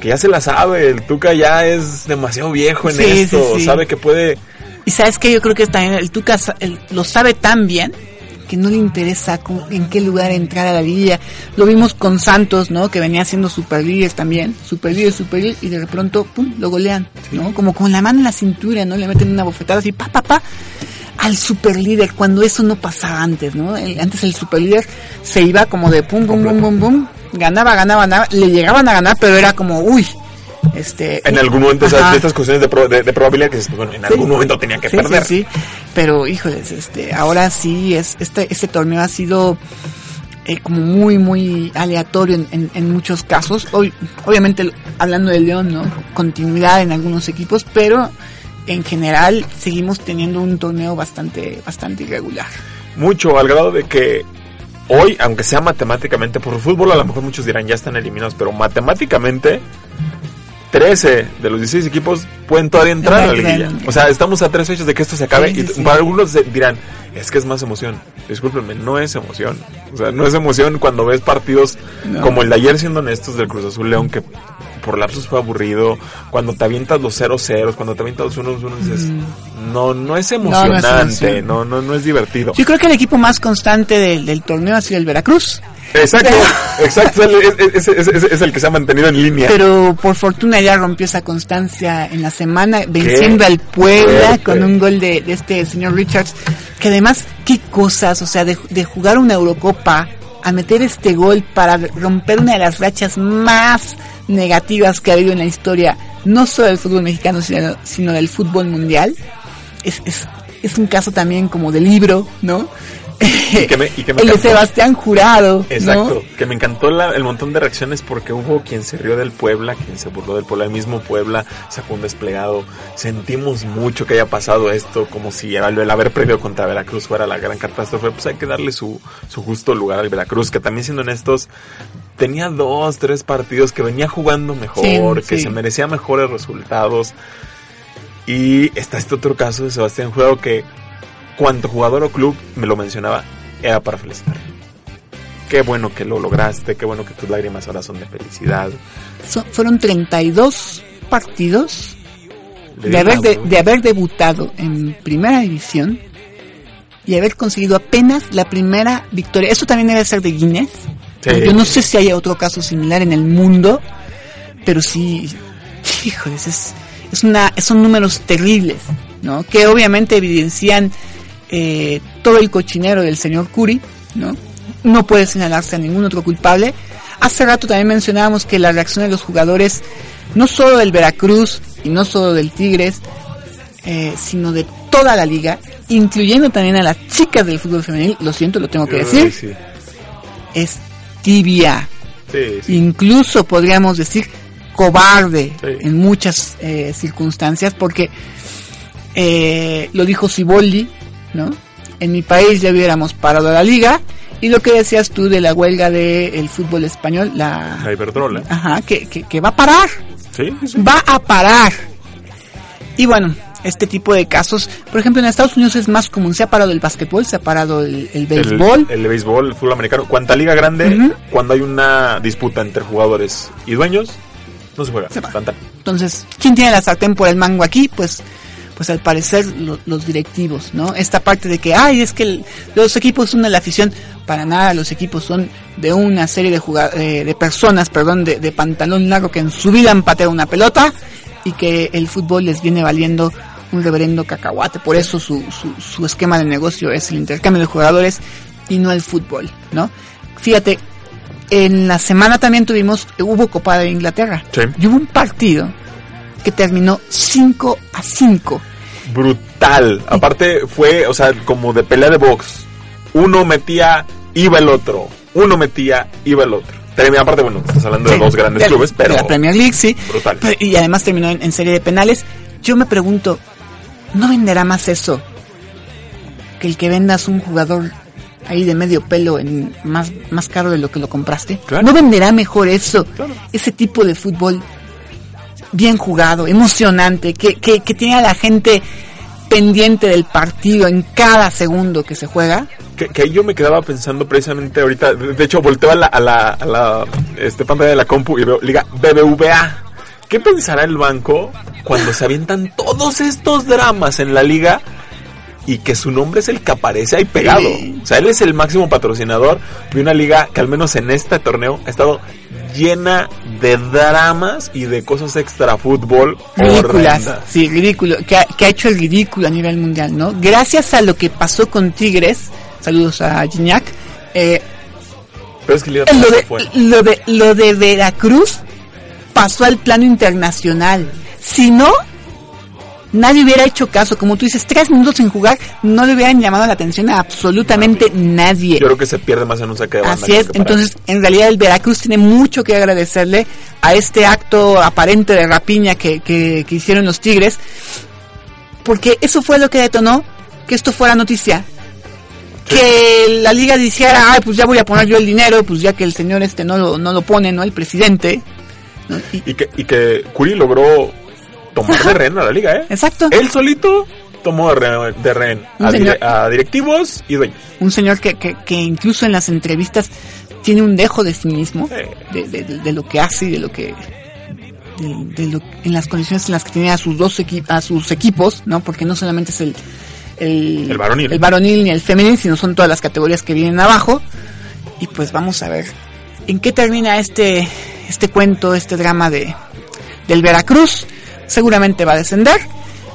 que ya se la sabe. El Tuca ya es demasiado viejo en Sí, esto. sí. Sabe que puede. Y sabes que yo creo que también el Tuca lo sabe tan bien que no le interesa cómo- en qué lugar entrar a la liguilla. Lo vimos con Santos, ¿no? Que venía siendo super líderes también, super líder, super líder, y de pronto, pum, lo golean, ¿no? Como con la mano en la cintura, ¿no? Le meten una bofetada así, pa, pa, pa, al super líder, cuando eso no pasaba antes, ¿no? El- antes el super líder se iba como de pum, pum, pum, pum, pum, ganaba, ganaba, ganaba, le llegaban a ganar, pero era como, uy, este... En algún momento esas, de estas cuestiones de, pro- de, de probabilidad que bueno, en algún momento tenía que Sí, perder. Sí, sí. Pero, híjoles, este, ahora sí, es, este, este torneo ha sido eh, como muy, muy aleatorio en, en, en muchos casos. Hoy, obviamente, hablando del León, ¿no? Continuidad en algunos equipos, pero en general seguimos teniendo un torneo bastante, bastante irregular. mucho al grado de que hoy, aunque sea matemáticamente, por fútbol a lo mejor muchos dirán ya están eliminados, pero matemáticamente 13 de los 16 equipos pueden todavía entrar a la liguilla. O sea, estamos a tres fechas de que esto se acabe Sí, y sí. para algunos dirán, es que es más emoción. Discúlpenme, no es emoción. O sea, no es emoción cuando ves partidos No. como el de ayer siendo honestos del Cruz Azul León que por lapsos fue aburrido, cuando te avientas los 0-0, cuando te avientas los 1-1 dices, no, no es no es emocionante, no, no, no es divertido. Yo creo que el equipo más constante del, del torneo ha sido el Veracruz. Exacto, exacto, es, es- es- es- es el que se ha mantenido en línea. Pero por fortuna ya rompió esa constancia en la semana, venciendo Qué al Puebla fuerte. con un gol de, de este señor Richards. Que además, qué cosas, o sea, de, de jugar una Eurocopa a meter este gol para romper una de las rachas más negativas que ha habido en la historia, no solo del fútbol mexicano, sino, sino del fútbol mundial. Es, es, es un caso también como de libro, ¿no? [laughs] Y que me- y que me el de. Sebastián Jurado, Exacto, ¿no? que me encantó la- el montón de reacciones porque hubo quien se rió del Puebla, quien se burló del Puebla, el mismo Puebla sacó un desplegado. Sentimos mucho que haya pasado esto, como si el, el haber perdido contra Veracruz fuera la gran catástrofe. Pues hay que darle su, su justo lugar al Veracruz, que también siendo honestos, tenía dos, tres partidos que venía jugando mejor, Sí, que sí. se merecía mejores resultados. Y está este otro caso de Sebastián Juego que cuanto jugador o club me lo mencionaba, era para felicitar. Qué bueno que lo lograste, qué bueno que tus lágrimas ahora son de felicidad. So- fueron 32 partidos de haber, de, de haber debutado en primera división y haber conseguido apenas la primera victoria. Eso también debe ser de Guinness. Sí. Yo no sé si hay otro caso similar en el mundo, pero sí, híjoles, es, es una, son números terribles, ¿no? Que obviamente evidencian eh, todo el cochinero del señor Curi, ¿no? No puede señalarse a ningún otro culpable. Hace rato también mencionábamos que la reacción de los jugadores, no solo del Veracruz y no solo del Tigres, eh, sino de toda la liga, incluyendo también a las chicas del fútbol femenil, lo siento, lo tengo que decir, Sí, es tibia, sí, sí. incluso podríamos decir cobarde en muchas eh, circunstancias, porque eh, lo dijo Siboldi, ¿no? En mi país ya hubiéramos parado la liga, y lo que decías tú de la huelga del fútbol español, la... La Iberdrola. Ajá, que, que, que va a parar, Sí, va a parar. Y bueno, este tipo de casos, por ejemplo, en Estados Unidos es más común, se ha parado el básquetbol, se ha parado el, el béisbol, El, el béisbol, el fútbol americano. Cuanta liga grande, cuando hay una disputa entre jugadores y dueños, no se juega. Se. Entonces, ¿quién tiene la sartén por el mango aquí? Pues, pues al parecer lo- los directivos, ¿no? Esta parte de que, ay, es que el- los equipos son de la afición, para nada, los equipos son de una serie de eh, de personas, perdón, de, de pantalón largo que en su vida han pateado una pelota y que el fútbol les viene valiendo un reverendo cacahuate. Por eso su, su, su esquema de negocio es el intercambio de jugadores y no el fútbol, ¿no? Fíjate, en la semana también tuvimos, hubo Copa de Inglaterra. Sí. Y hubo un partido que terminó 5 a 5. Brutal. Aparte fue, o sea, como de pelea de box. Uno metía, iba el otro. Uno metía, iba el otro. Aparte, bueno, estás hablando de Sí, dos grandes de- clubes, pero De la Premier League, sí. brutal. Pero- y además terminó en, en serie de penales. Yo me pregunto, ¿no venderá más eso que el que vendas un jugador ahí de medio pelo en más, más caro de lo que lo compraste? Claro. ¿No venderá mejor eso? Claro. Ese tipo de fútbol bien jugado, emocionante, que, que, que tiene a la gente pendiente del partido en cada segundo que se juega. Que, que ahí yo me quedaba pensando precisamente ahorita. De hecho, volteo a la, a la, a la este, pantalla de la compu y veo Liga BBVA. ¿Qué pensará el banco cuando se avientan todos estos dramas en la liga y que su nombre es el que aparece ahí pegado? O sea, él es el máximo patrocinador de una liga que al menos en este torneo ha estado llena de dramas y de cosas extra fútbol ridículas, horrendas. sí, ridículo, que ha, que ha hecho el ridículo a nivel mundial, ¿no? Gracias a lo que pasó con Tigres, saludos a Gignac, eh, Pero es que lo, de, lo, de, lo de Veracruz pasó al plano internacional. Si no, nadie hubiera hecho caso. Como tú dices, tres minutos sin jugar, no le hubieran llamado la atención a absolutamente nadie. Yo creo que se pierde más en un saque de banda. Así es, entonces en realidad el Veracruz tiene mucho que agradecerle a este acto aparente de rapiña que, que, que hicieron los Tigres, porque eso fue lo que detonó que esto fuera noticia. Que la liga dijera, ay, pues ya voy a poner yo el dinero, pues ya que el señor este no lo, no lo pone, ¿no? El presidente. ¿no? Y- Y que, y que Curi logró tomar de rehén a la liga, ¿eh? exacto. Él solito tomó de rehén, a, señor- dire- a directivos y dueños. un señor que, que, que incluso en las entrevistas tiene un dejo de sí mismo, Sí. de, de- lo que hace y de lo que de, de lo, en las condiciones en las que tiene a sus dos equi- a sus equipos, ¿no? Porque no solamente es el el, El varonil. el varonil ni el femenil, sino son todas las categorías que vienen abajo. Y pues vamos a ver en qué termina este este cuento, este drama de del Veracruz. Seguramente va a descender.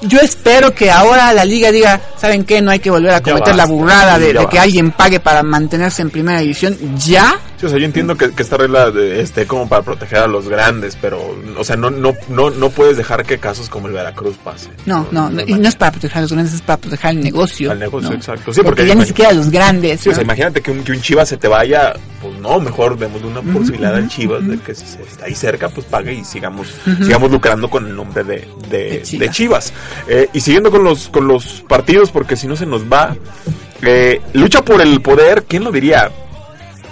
Yo espero que ahora la liga diga, ¿saben qué? No hay que volver a cometer la burrada de, que alguien pague para mantenerse en primera división. Ya, Sí, o sea, yo entiendo que, que esta regla de, esté como para proteger a los grandes, pero, o sea, no, no, no, no puedes dejar que casos como el Veracruz pasen. no, no, no, y no es para proteger a los grandes, es para proteger al negocio. Al negocio, ¿no? exacto. Sí, porque, porque ya ni siquiera los grandes. Sí, o sea, ¿no? imagínate que un, que un Chivas se te vaya, pues no, mejor demos una posibilidad al Chivas de que si se está ahí cerca, pues pague y sigamos, sigamos lucrando con el nombre de, de, De Chivas. de Chivas. Eh, y siguiendo con los, con los partidos, porque si no se nos va, eh, lucha por el poder, ¿quién lo diría?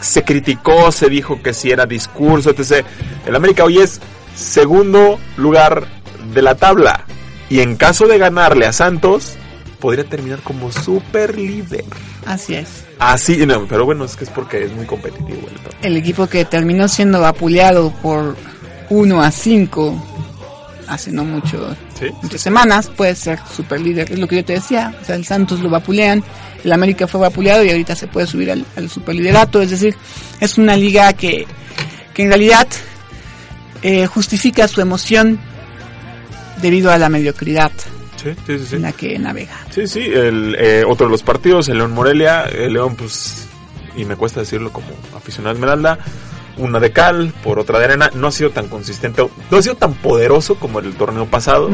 Se criticó, se dijo que si era discurso, etc. El América hoy es segundo lugar de la tabla. Y en caso de ganarle a Santos, podría terminar como super líder. Así es. Así, no, pero bueno, es que es porque es muy competitivo. el equipo que terminó siendo vapuleado por 1 a 5 hace no mucho, Sí, muchas semanas, puede ser super líder. Es lo que yo te decía. O sea, el Santos lo vapulean, el América fue vapuleado y ahorita se puede subir al, al superliderato. Es decir, es una liga que, que en realidad eh, justifica su emoción debido a la mediocridad Sí, sí, en la que navega. Sí, sí, el, eh, otro de los partidos, el León Morelia, el León pues, y me cuesta decirlo como aficionado a Esmeralda, una de cal por otra de arena, no ha sido tan consistente, no ha sido tan poderoso como el torneo pasado,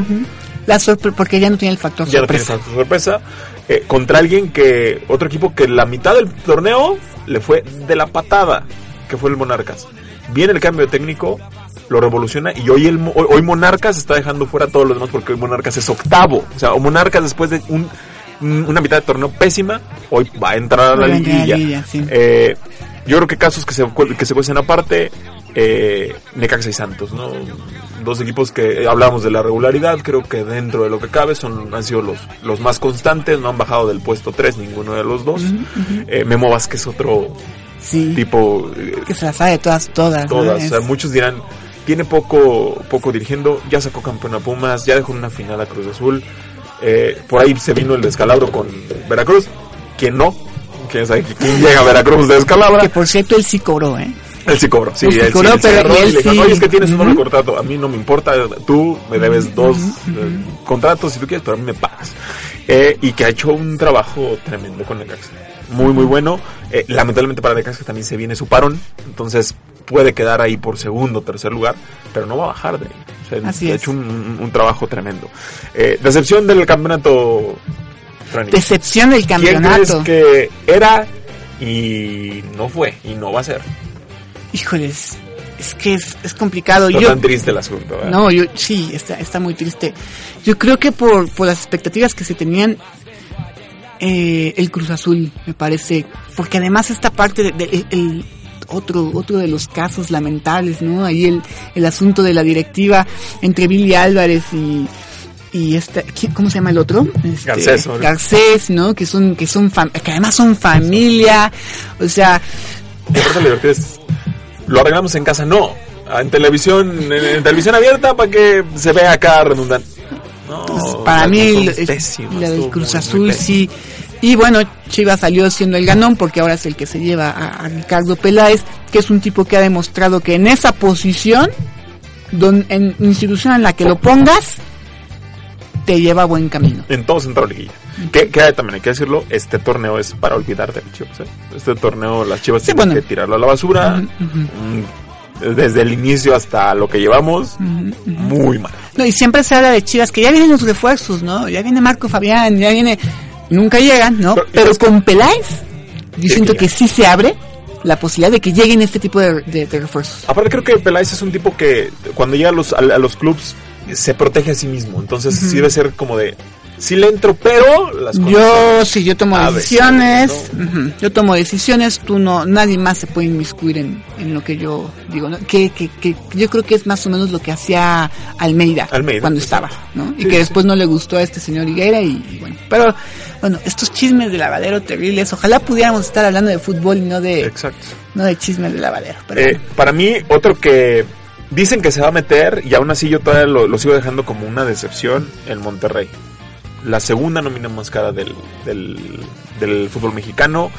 La sorpre porque ya no tiene el factor ya no tiene sorpresa. tanta sorpresa, eh, contra alguien que, otro equipo que la mitad del torneo le fue de la patada, que fue el Monarcas. Viene el cambio de técnico, lo revoluciona y hoy, el, hoy, hoy Monarcas está dejando fuera a todos los demás porque hoy Monarcas es octavo. O sea, o Monarcas después de un, un- una mitad de torneo pésima, hoy va a entrar a la liguilla. liguilla, sí. Eh, yo creo que casos que se, que se cuecen aparte, eh, Necaxa y Santos, ¿no? Dos equipos que eh, hablábamos de la regularidad, creo que dentro de lo que cabe son han sido los, los más constantes, no han bajado del puesto 3 ninguno de los dos. Eh, Memo Vázquez otro Sí, tipo eh, que se la sabe todas, todas. ¿no? todas. O sea, muchos dirán, tiene poco, poco dirigiendo, ya sacó campeón a Pumas, ya dejó una final a Cruz Azul. Eh, por ahí se vino el descalabro con Veracruz. ¿Quién no? ¿Quién sabe quién llega a Veracruz de descalabra? que por cierto él sí cobró, ¿eh? Él sí cobró, sí, Él sí él cobró, sí pero él sí. "Oye, es que tienes un doble Ujú. contrato, a mí no me importa, tú me debes dos eh, contratos si tú quieres, pero a mí me pagas. Eh, y que ha hecho un trabajo tremendo con Necaxa. Muy, muy bueno. Eh, lamentablemente para Necaxa también se viene su parón, entonces puede quedar ahí por segundo o tercer lugar, pero no va a bajar de ahí. O sea, Así ha hecho un, un- un trabajo tremendo. Eh, decepción del campeonato, Franny. Decepción del ¿Quién crees campeonato. que era y no fue y no va a ser? Híjoles, es que es, es complicado. No yo, tan triste el asunto. ¿verdad? no, yo sí, está, está muy triste. Yo creo que por, por las expectativas que se tenían, eh, el Cruz Azul, me parece, porque además esta parte de, de- el otro, otro de los casos lamentables, ¿no? Ahí el, el asunto de la directiva entre Billy Álvarez y, y esta, ¿quién- ¿cómo se llama el otro? Este, Garcés, ¿no? Garcés, ¿no? Que son, que son, fam- que además son familia, o sea, es, lo arreglamos en casa, no. En televisión, en, en televisión abierta para que se vea acá redundante. No, Pues, para mí pésimas, la del Cruz Azul pésimo. sí. Y bueno, Chivas salió siendo el ganón porque ahora es el que se lleva a, a Ricardo Peláez, que es un tipo que ha demostrado que en esa posición, don, en institución en la que lo pongas, te lleva a buen camino. En todo centro liguilla. Que, que también hay que decirlo, este torneo es para olvidar de chivas. ¿eh? Este torneo las chivas Sí, tienen bueno. que tirarlo a la basura. Mm, Desde el inicio hasta lo que llevamos, muy mal. No, y siempre se habla de Chivas, que ya vienen los refuerzos, ¿no? Ya viene Marco Fabián, ya viene... Nunca llegan, ¿no? Pero- con Peláez, yo siento que que sí se abre la posibilidad de que lleguen este tipo de, de- de refuerzos. Aparte creo que Peláez es un tipo que cuando llega a los, a, a los clubs se protege a sí mismo. Entonces sí debe ser como de, sí le entro, pero las Yo condiciones- sí, yo tomo decisiones, yo tomo decisiones, tú no, nadie más se puede inmiscuir en, en lo que yo digo, ¿no? que, que, que yo creo que es más o menos lo que hacía Almeida, Almeida, cuando estaba, ¿no? Y Sí, que sí, después no le gustó a este señor Higuera y, y bueno, pero bueno, estos chismes de lavadero terribles, ojalá pudiéramos estar hablando de fútbol y no de, Exacto. no de chismes de lavadero, pero Eh, para mí, otro que dicen que se va a meter y aún así yo todavía lo, lo sigo dejando como una decepción, el Monterrey. La segunda nómina más cara del, del, del fútbol mexicano.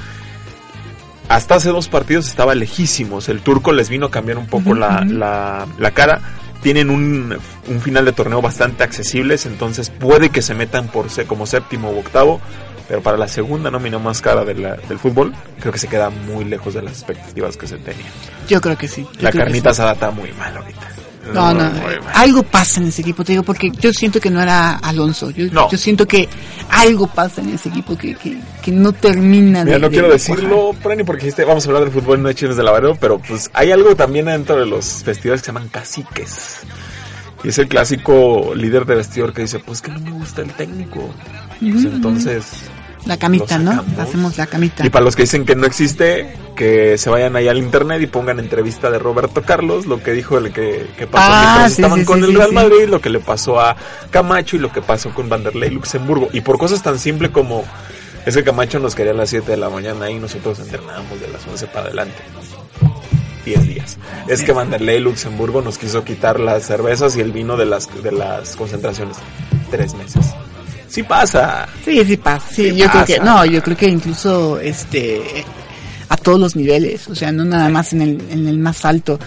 Hasta hace dos partidos estaba lejísimos. El turco les vino a cambiar un poco la, la, la cara. Tienen un, un final de torneo bastante accesibles, entonces puede que se metan por como séptimo o octavo. Pero para la segunda nómina más cara de la- del fútbol, creo que se queda muy lejos de las expectativas que se tenían. yo creo que sí. yo La carnita sí. asada está muy mal ahorita. No, no, eh, algo pasa en ese equipo, te digo, porque yo siento que no era Alonso. Yo, No. yo siento que algo pasa en ese equipo que, que, que no termina Mira, de. no de quiero decirlo, Prani, porque dijiste, vamos a hablar del fútbol, no de chiles de lavadero, pero pues hay algo también dentro de los festivales que se llaman caciques. Y es el clásico líder de vestidor que dice, pues que no me gusta el técnico. Pues entonces, La camita, ¿no? Hacemos la camita. Y para los que dicen que no existe, que se vayan ahí al internet y pongan entrevista de Roberto Carlos, lo que dijo el que, que pasó Ah, mientras sí, estaban sí, con sí, el Real. Madrid, lo que le pasó a Camacho y lo que pasó con Vanderlei Luxemburgo. Y por cosas tan simples como es que Camacho nos quería a las 7 de la mañana y nosotros entrenábamos de las 11 para adelante. 10 días. Es que Vanderlei Luxemburgo nos quiso quitar las cervezas y el vino de las, de las concentraciones. Tres meses. Sí pasa. Sí, sí pasa. Sí, Sí yo creo que no, yo creo que incluso este a todos los niveles, o sea, no nada más en el en el más alto.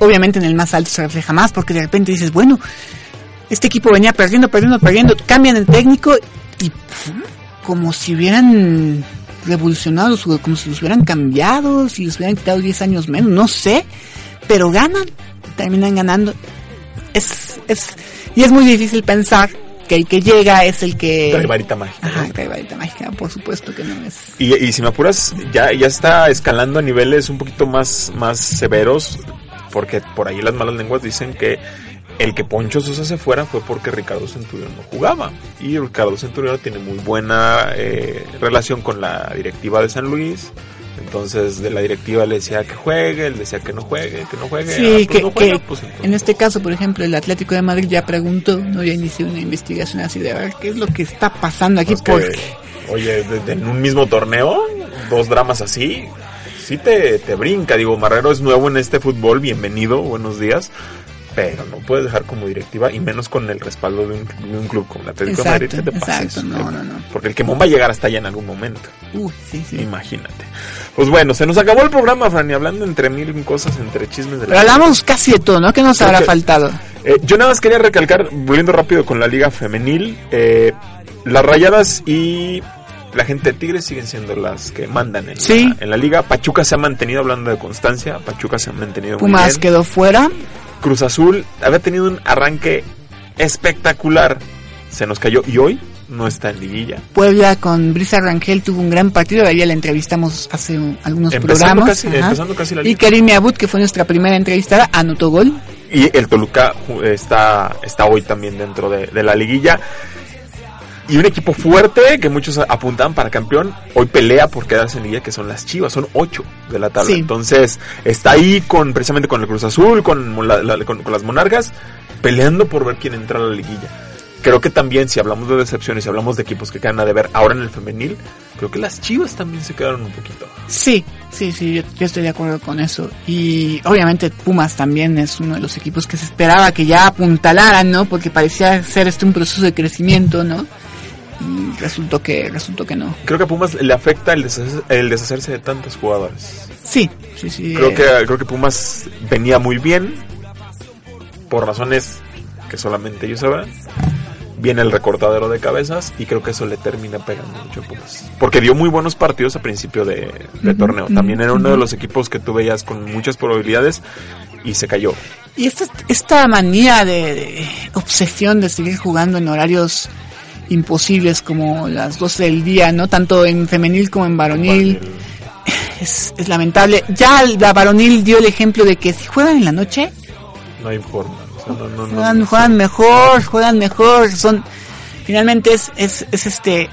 Obviamente en el más alto se refleja más porque de repente dices, bueno, este equipo venía perdiendo, perdiendo, perdiendo, cambian el técnico y como si hubieran revolucionado, como si los hubieran cambiado, si les hubieran quitado 10 años menos, no sé, pero ganan, terminan ganando. Es, es, y es muy difícil pensar que el que llega es el que... Trae varita mágica. Ajá, trae varita mágica, por supuesto que no es. Y, y si me apuras, ya, ya está escalando a niveles un poquito más, más severos, porque por ahí las malas lenguas dicen que el que Poncho Sosa se fuera fue porque Ricardo Centurión no jugaba. Y Ricardo Centurión tiene muy buena eh, relación con la directiva de San Luis. Entonces de la directiva le decía que juegue, él decía que no juegue, que no juegue. Ah, Sí, pues que, no juega, que pues en este caso, por ejemplo, el Atlético de Madrid ya preguntó, no ya inició una investigación así de a ver qué es lo que está pasando aquí, Pues que, porque oye, de- de- en un mismo torneo, dos dramas así, sí te, te brinca. Digo, Marrero es nuevo en este fútbol, bienvenido, buenos días. Pero no puedes dejar como directiva, y menos con el respaldo de un, de un club como el Atlético de Madrid. Exacto, que te pases. exacto, no, no, no. Porque el quemón va a llegar hasta allá en algún momento. Uy, sí, sí. Imagínate. Pues bueno, se nos acabó el programa, Fran, y hablando entre mil cosas, entre chismes de la Pero hablamos casi de todo, ¿no? ¿Qué nos Creo habrá que- faltado? eh, yo nada más quería recalcar, volviendo rápido con la liga femenil, eh, las rayadas y la gente de Tigres siguen siendo las que mandan en, Sí. la, en la liga. Pachuca se ha mantenido, hablando de constancia, Pachuca se ha mantenido muy Pumas bien. quedó fuera. Cruz Azul había tenido un arranque espectacular, se nos cayó y hoy no está en liguilla. Puebla con Brisa Rangel tuvo un gran partido, ayer la entrevistamos hace un- algunos Empezando programas. casi- empezando casi la y liga. Karim Abud, que fue nuestra primera entrevistada, anotó gol. Y el Toluca está, está hoy también dentro de, de la liguilla. Y un equipo fuerte que muchos apuntaban para campeón, hoy pelea por quedarse en liguilla, que son las Chivas, son ocho de la tabla. Sí. Entonces, está ahí con precisamente con el Cruz Azul, con, la- la- con, con las Monarcas, peleando por ver quién entra a la liguilla. Creo que también, si hablamos de decepciones, si hablamos de equipos que quedan a deber ahora en el femenil, creo que las Chivas también se quedaron un poquito. Sí, sí, sí, yo, yo estoy de acuerdo con eso. Y obviamente Pumas también es uno de los equipos que se esperaba que ya apuntalaran, ¿no? Porque parecía ser este un proceso de crecimiento, ¿no? Resultó que, resultó que no. Creo que a Pumas le afecta el deshacerse, el deshacerse de tantos jugadores. Sí, sí, sí. Creo eh, que, creo que Pumas venía muy bien, por razones que solamente ellos sabrán. Viene el recortadero de cabezas y creo que eso le termina pegando mucho a Pumas. Porque dio muy buenos partidos a principio de, torneo. También era uno de los equipos que tú veías con muchas probabilidades y se cayó. Y esta, esta manía de, de obsesión de seguir jugando en horarios imposibles como las 12 del día, ¿no? Tanto en femenil como en varonil. [laughs] Es, es lamentable. Ya la varonil dio el ejemplo de que si juegan en la noche, No hay forma. o sea, no- juegan, no- juegan mejor, juegan mejor, son finalmente es, es, es este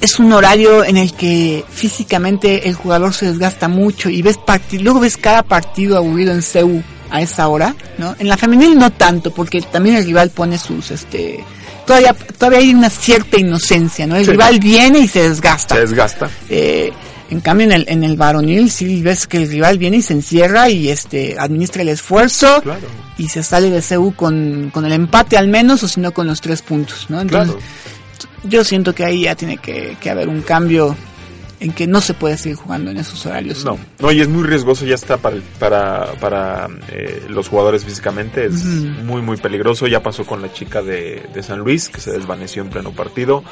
es un horario en el que físicamente el jugador se desgasta mucho y ves partido, luego ves cada partido aburrido en CEU a esa hora, ¿no? En la femenil no tanto, porque también el rival pone sus este todavía todavía hay una cierta inocencia, ¿no? El Sí. rival viene y se desgasta. Se desgasta. Eh, en cambio en el, en el varonil sí ves que el rival viene y se encierra y este administra el esfuerzo Claro. y se sale de CU con, con el empate al menos o si no con los tres puntos, ¿no? Entonces, Claro. yo siento que ahí ya tiene que, que haber un cambio en que no se puede seguir jugando en esos horarios. No, no, y es muy riesgoso ya está para, para, para eh, los jugadores físicamente, es muy, muy peligroso. Ya pasó con la chica de, de San Luis, que se desvaneció en pleno partido.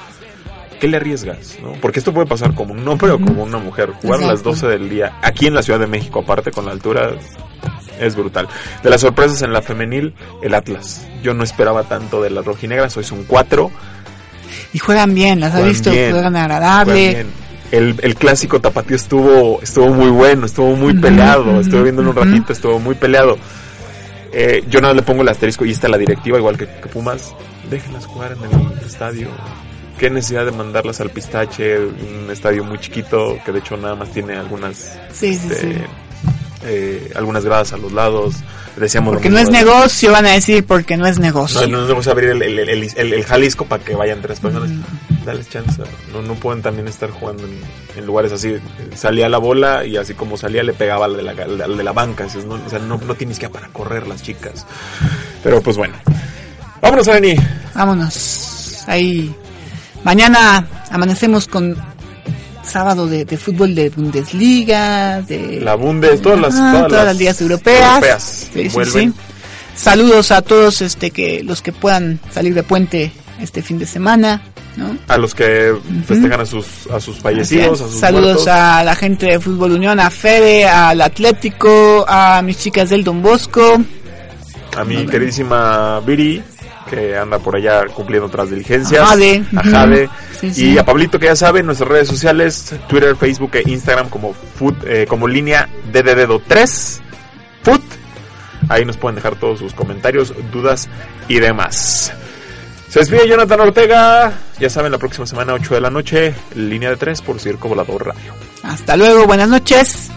¿Qué le arriesgas? ¿no? Porque esto puede pasar como un hombre o como una mujer. Jugar a las Exacto. 12 del día, aquí en la Ciudad de México, aparte con la altura, es brutal. De las sorpresas en la femenil, el Atlas. Yo no esperaba tanto de las rojinegras, hoy son cuatro. Y juegan bien, las has Juegan visto, bien, juegan agradable. Juegan bien. El, el clásico tapatío estuvo, estuvo muy bueno, estuvo muy peleado. Estuve viendo un ratito, estuvo muy peleado. Eh, yo nada le pongo el asterisco y está la directiva, igual que, que Pumas. Déjenlas jugar en el estadio. qué necesidad de mandarlas al pistache, un estadio muy chiquito, que de hecho nada más tiene algunas, Sí, sí, este, sí. Eh, algunas gradas a los lados. Decíamos lo Porque no es negocio, van a decir, porque no es negocio. No, no vamos a abrir el, el, el, el- el Jalisco para que vayan tres personas. Mm. Dale chance. No, no pueden también estar jugando en, en lugares así. Salía la bola y así como salía le pegaba al de la, al de la banca. No, o sea, no, no tienes que para correr las chicas. Pero pues bueno. Vámonos, Areni. Vámonos. Ahí. Mañana amanecemos con sábado de, de fútbol de Bundesliga, de La Bundes, todas las, Ah, todas, todas las ligas europeas. Sí, sí. Saludos a todos este que los que puedan salir de puente este fin de semana, ¿no? A los que festejan a sus, a sus fallecidos, a sus Saludos muertos. a la gente de Fútbol Unión, a Fede, al Atlético, a mis chicas del Don Bosco. A mi queridísima Viri, que anda por allá cumpliendo otras diligencias. A Jade. A. Jade. Sí, sí. Y a Pablito, que ya saben, nuestras redes sociales, Twitter, Facebook e Instagram como food, eh, como línea DDD3. Food. Ahí nos pueden dejar todos sus comentarios, dudas y demás. Se despide Jonathan Ortega. Ya saben, la próxima semana, 8 de la noche, línea de 3 por Circo Volador Radio. Hasta luego, buenas noches.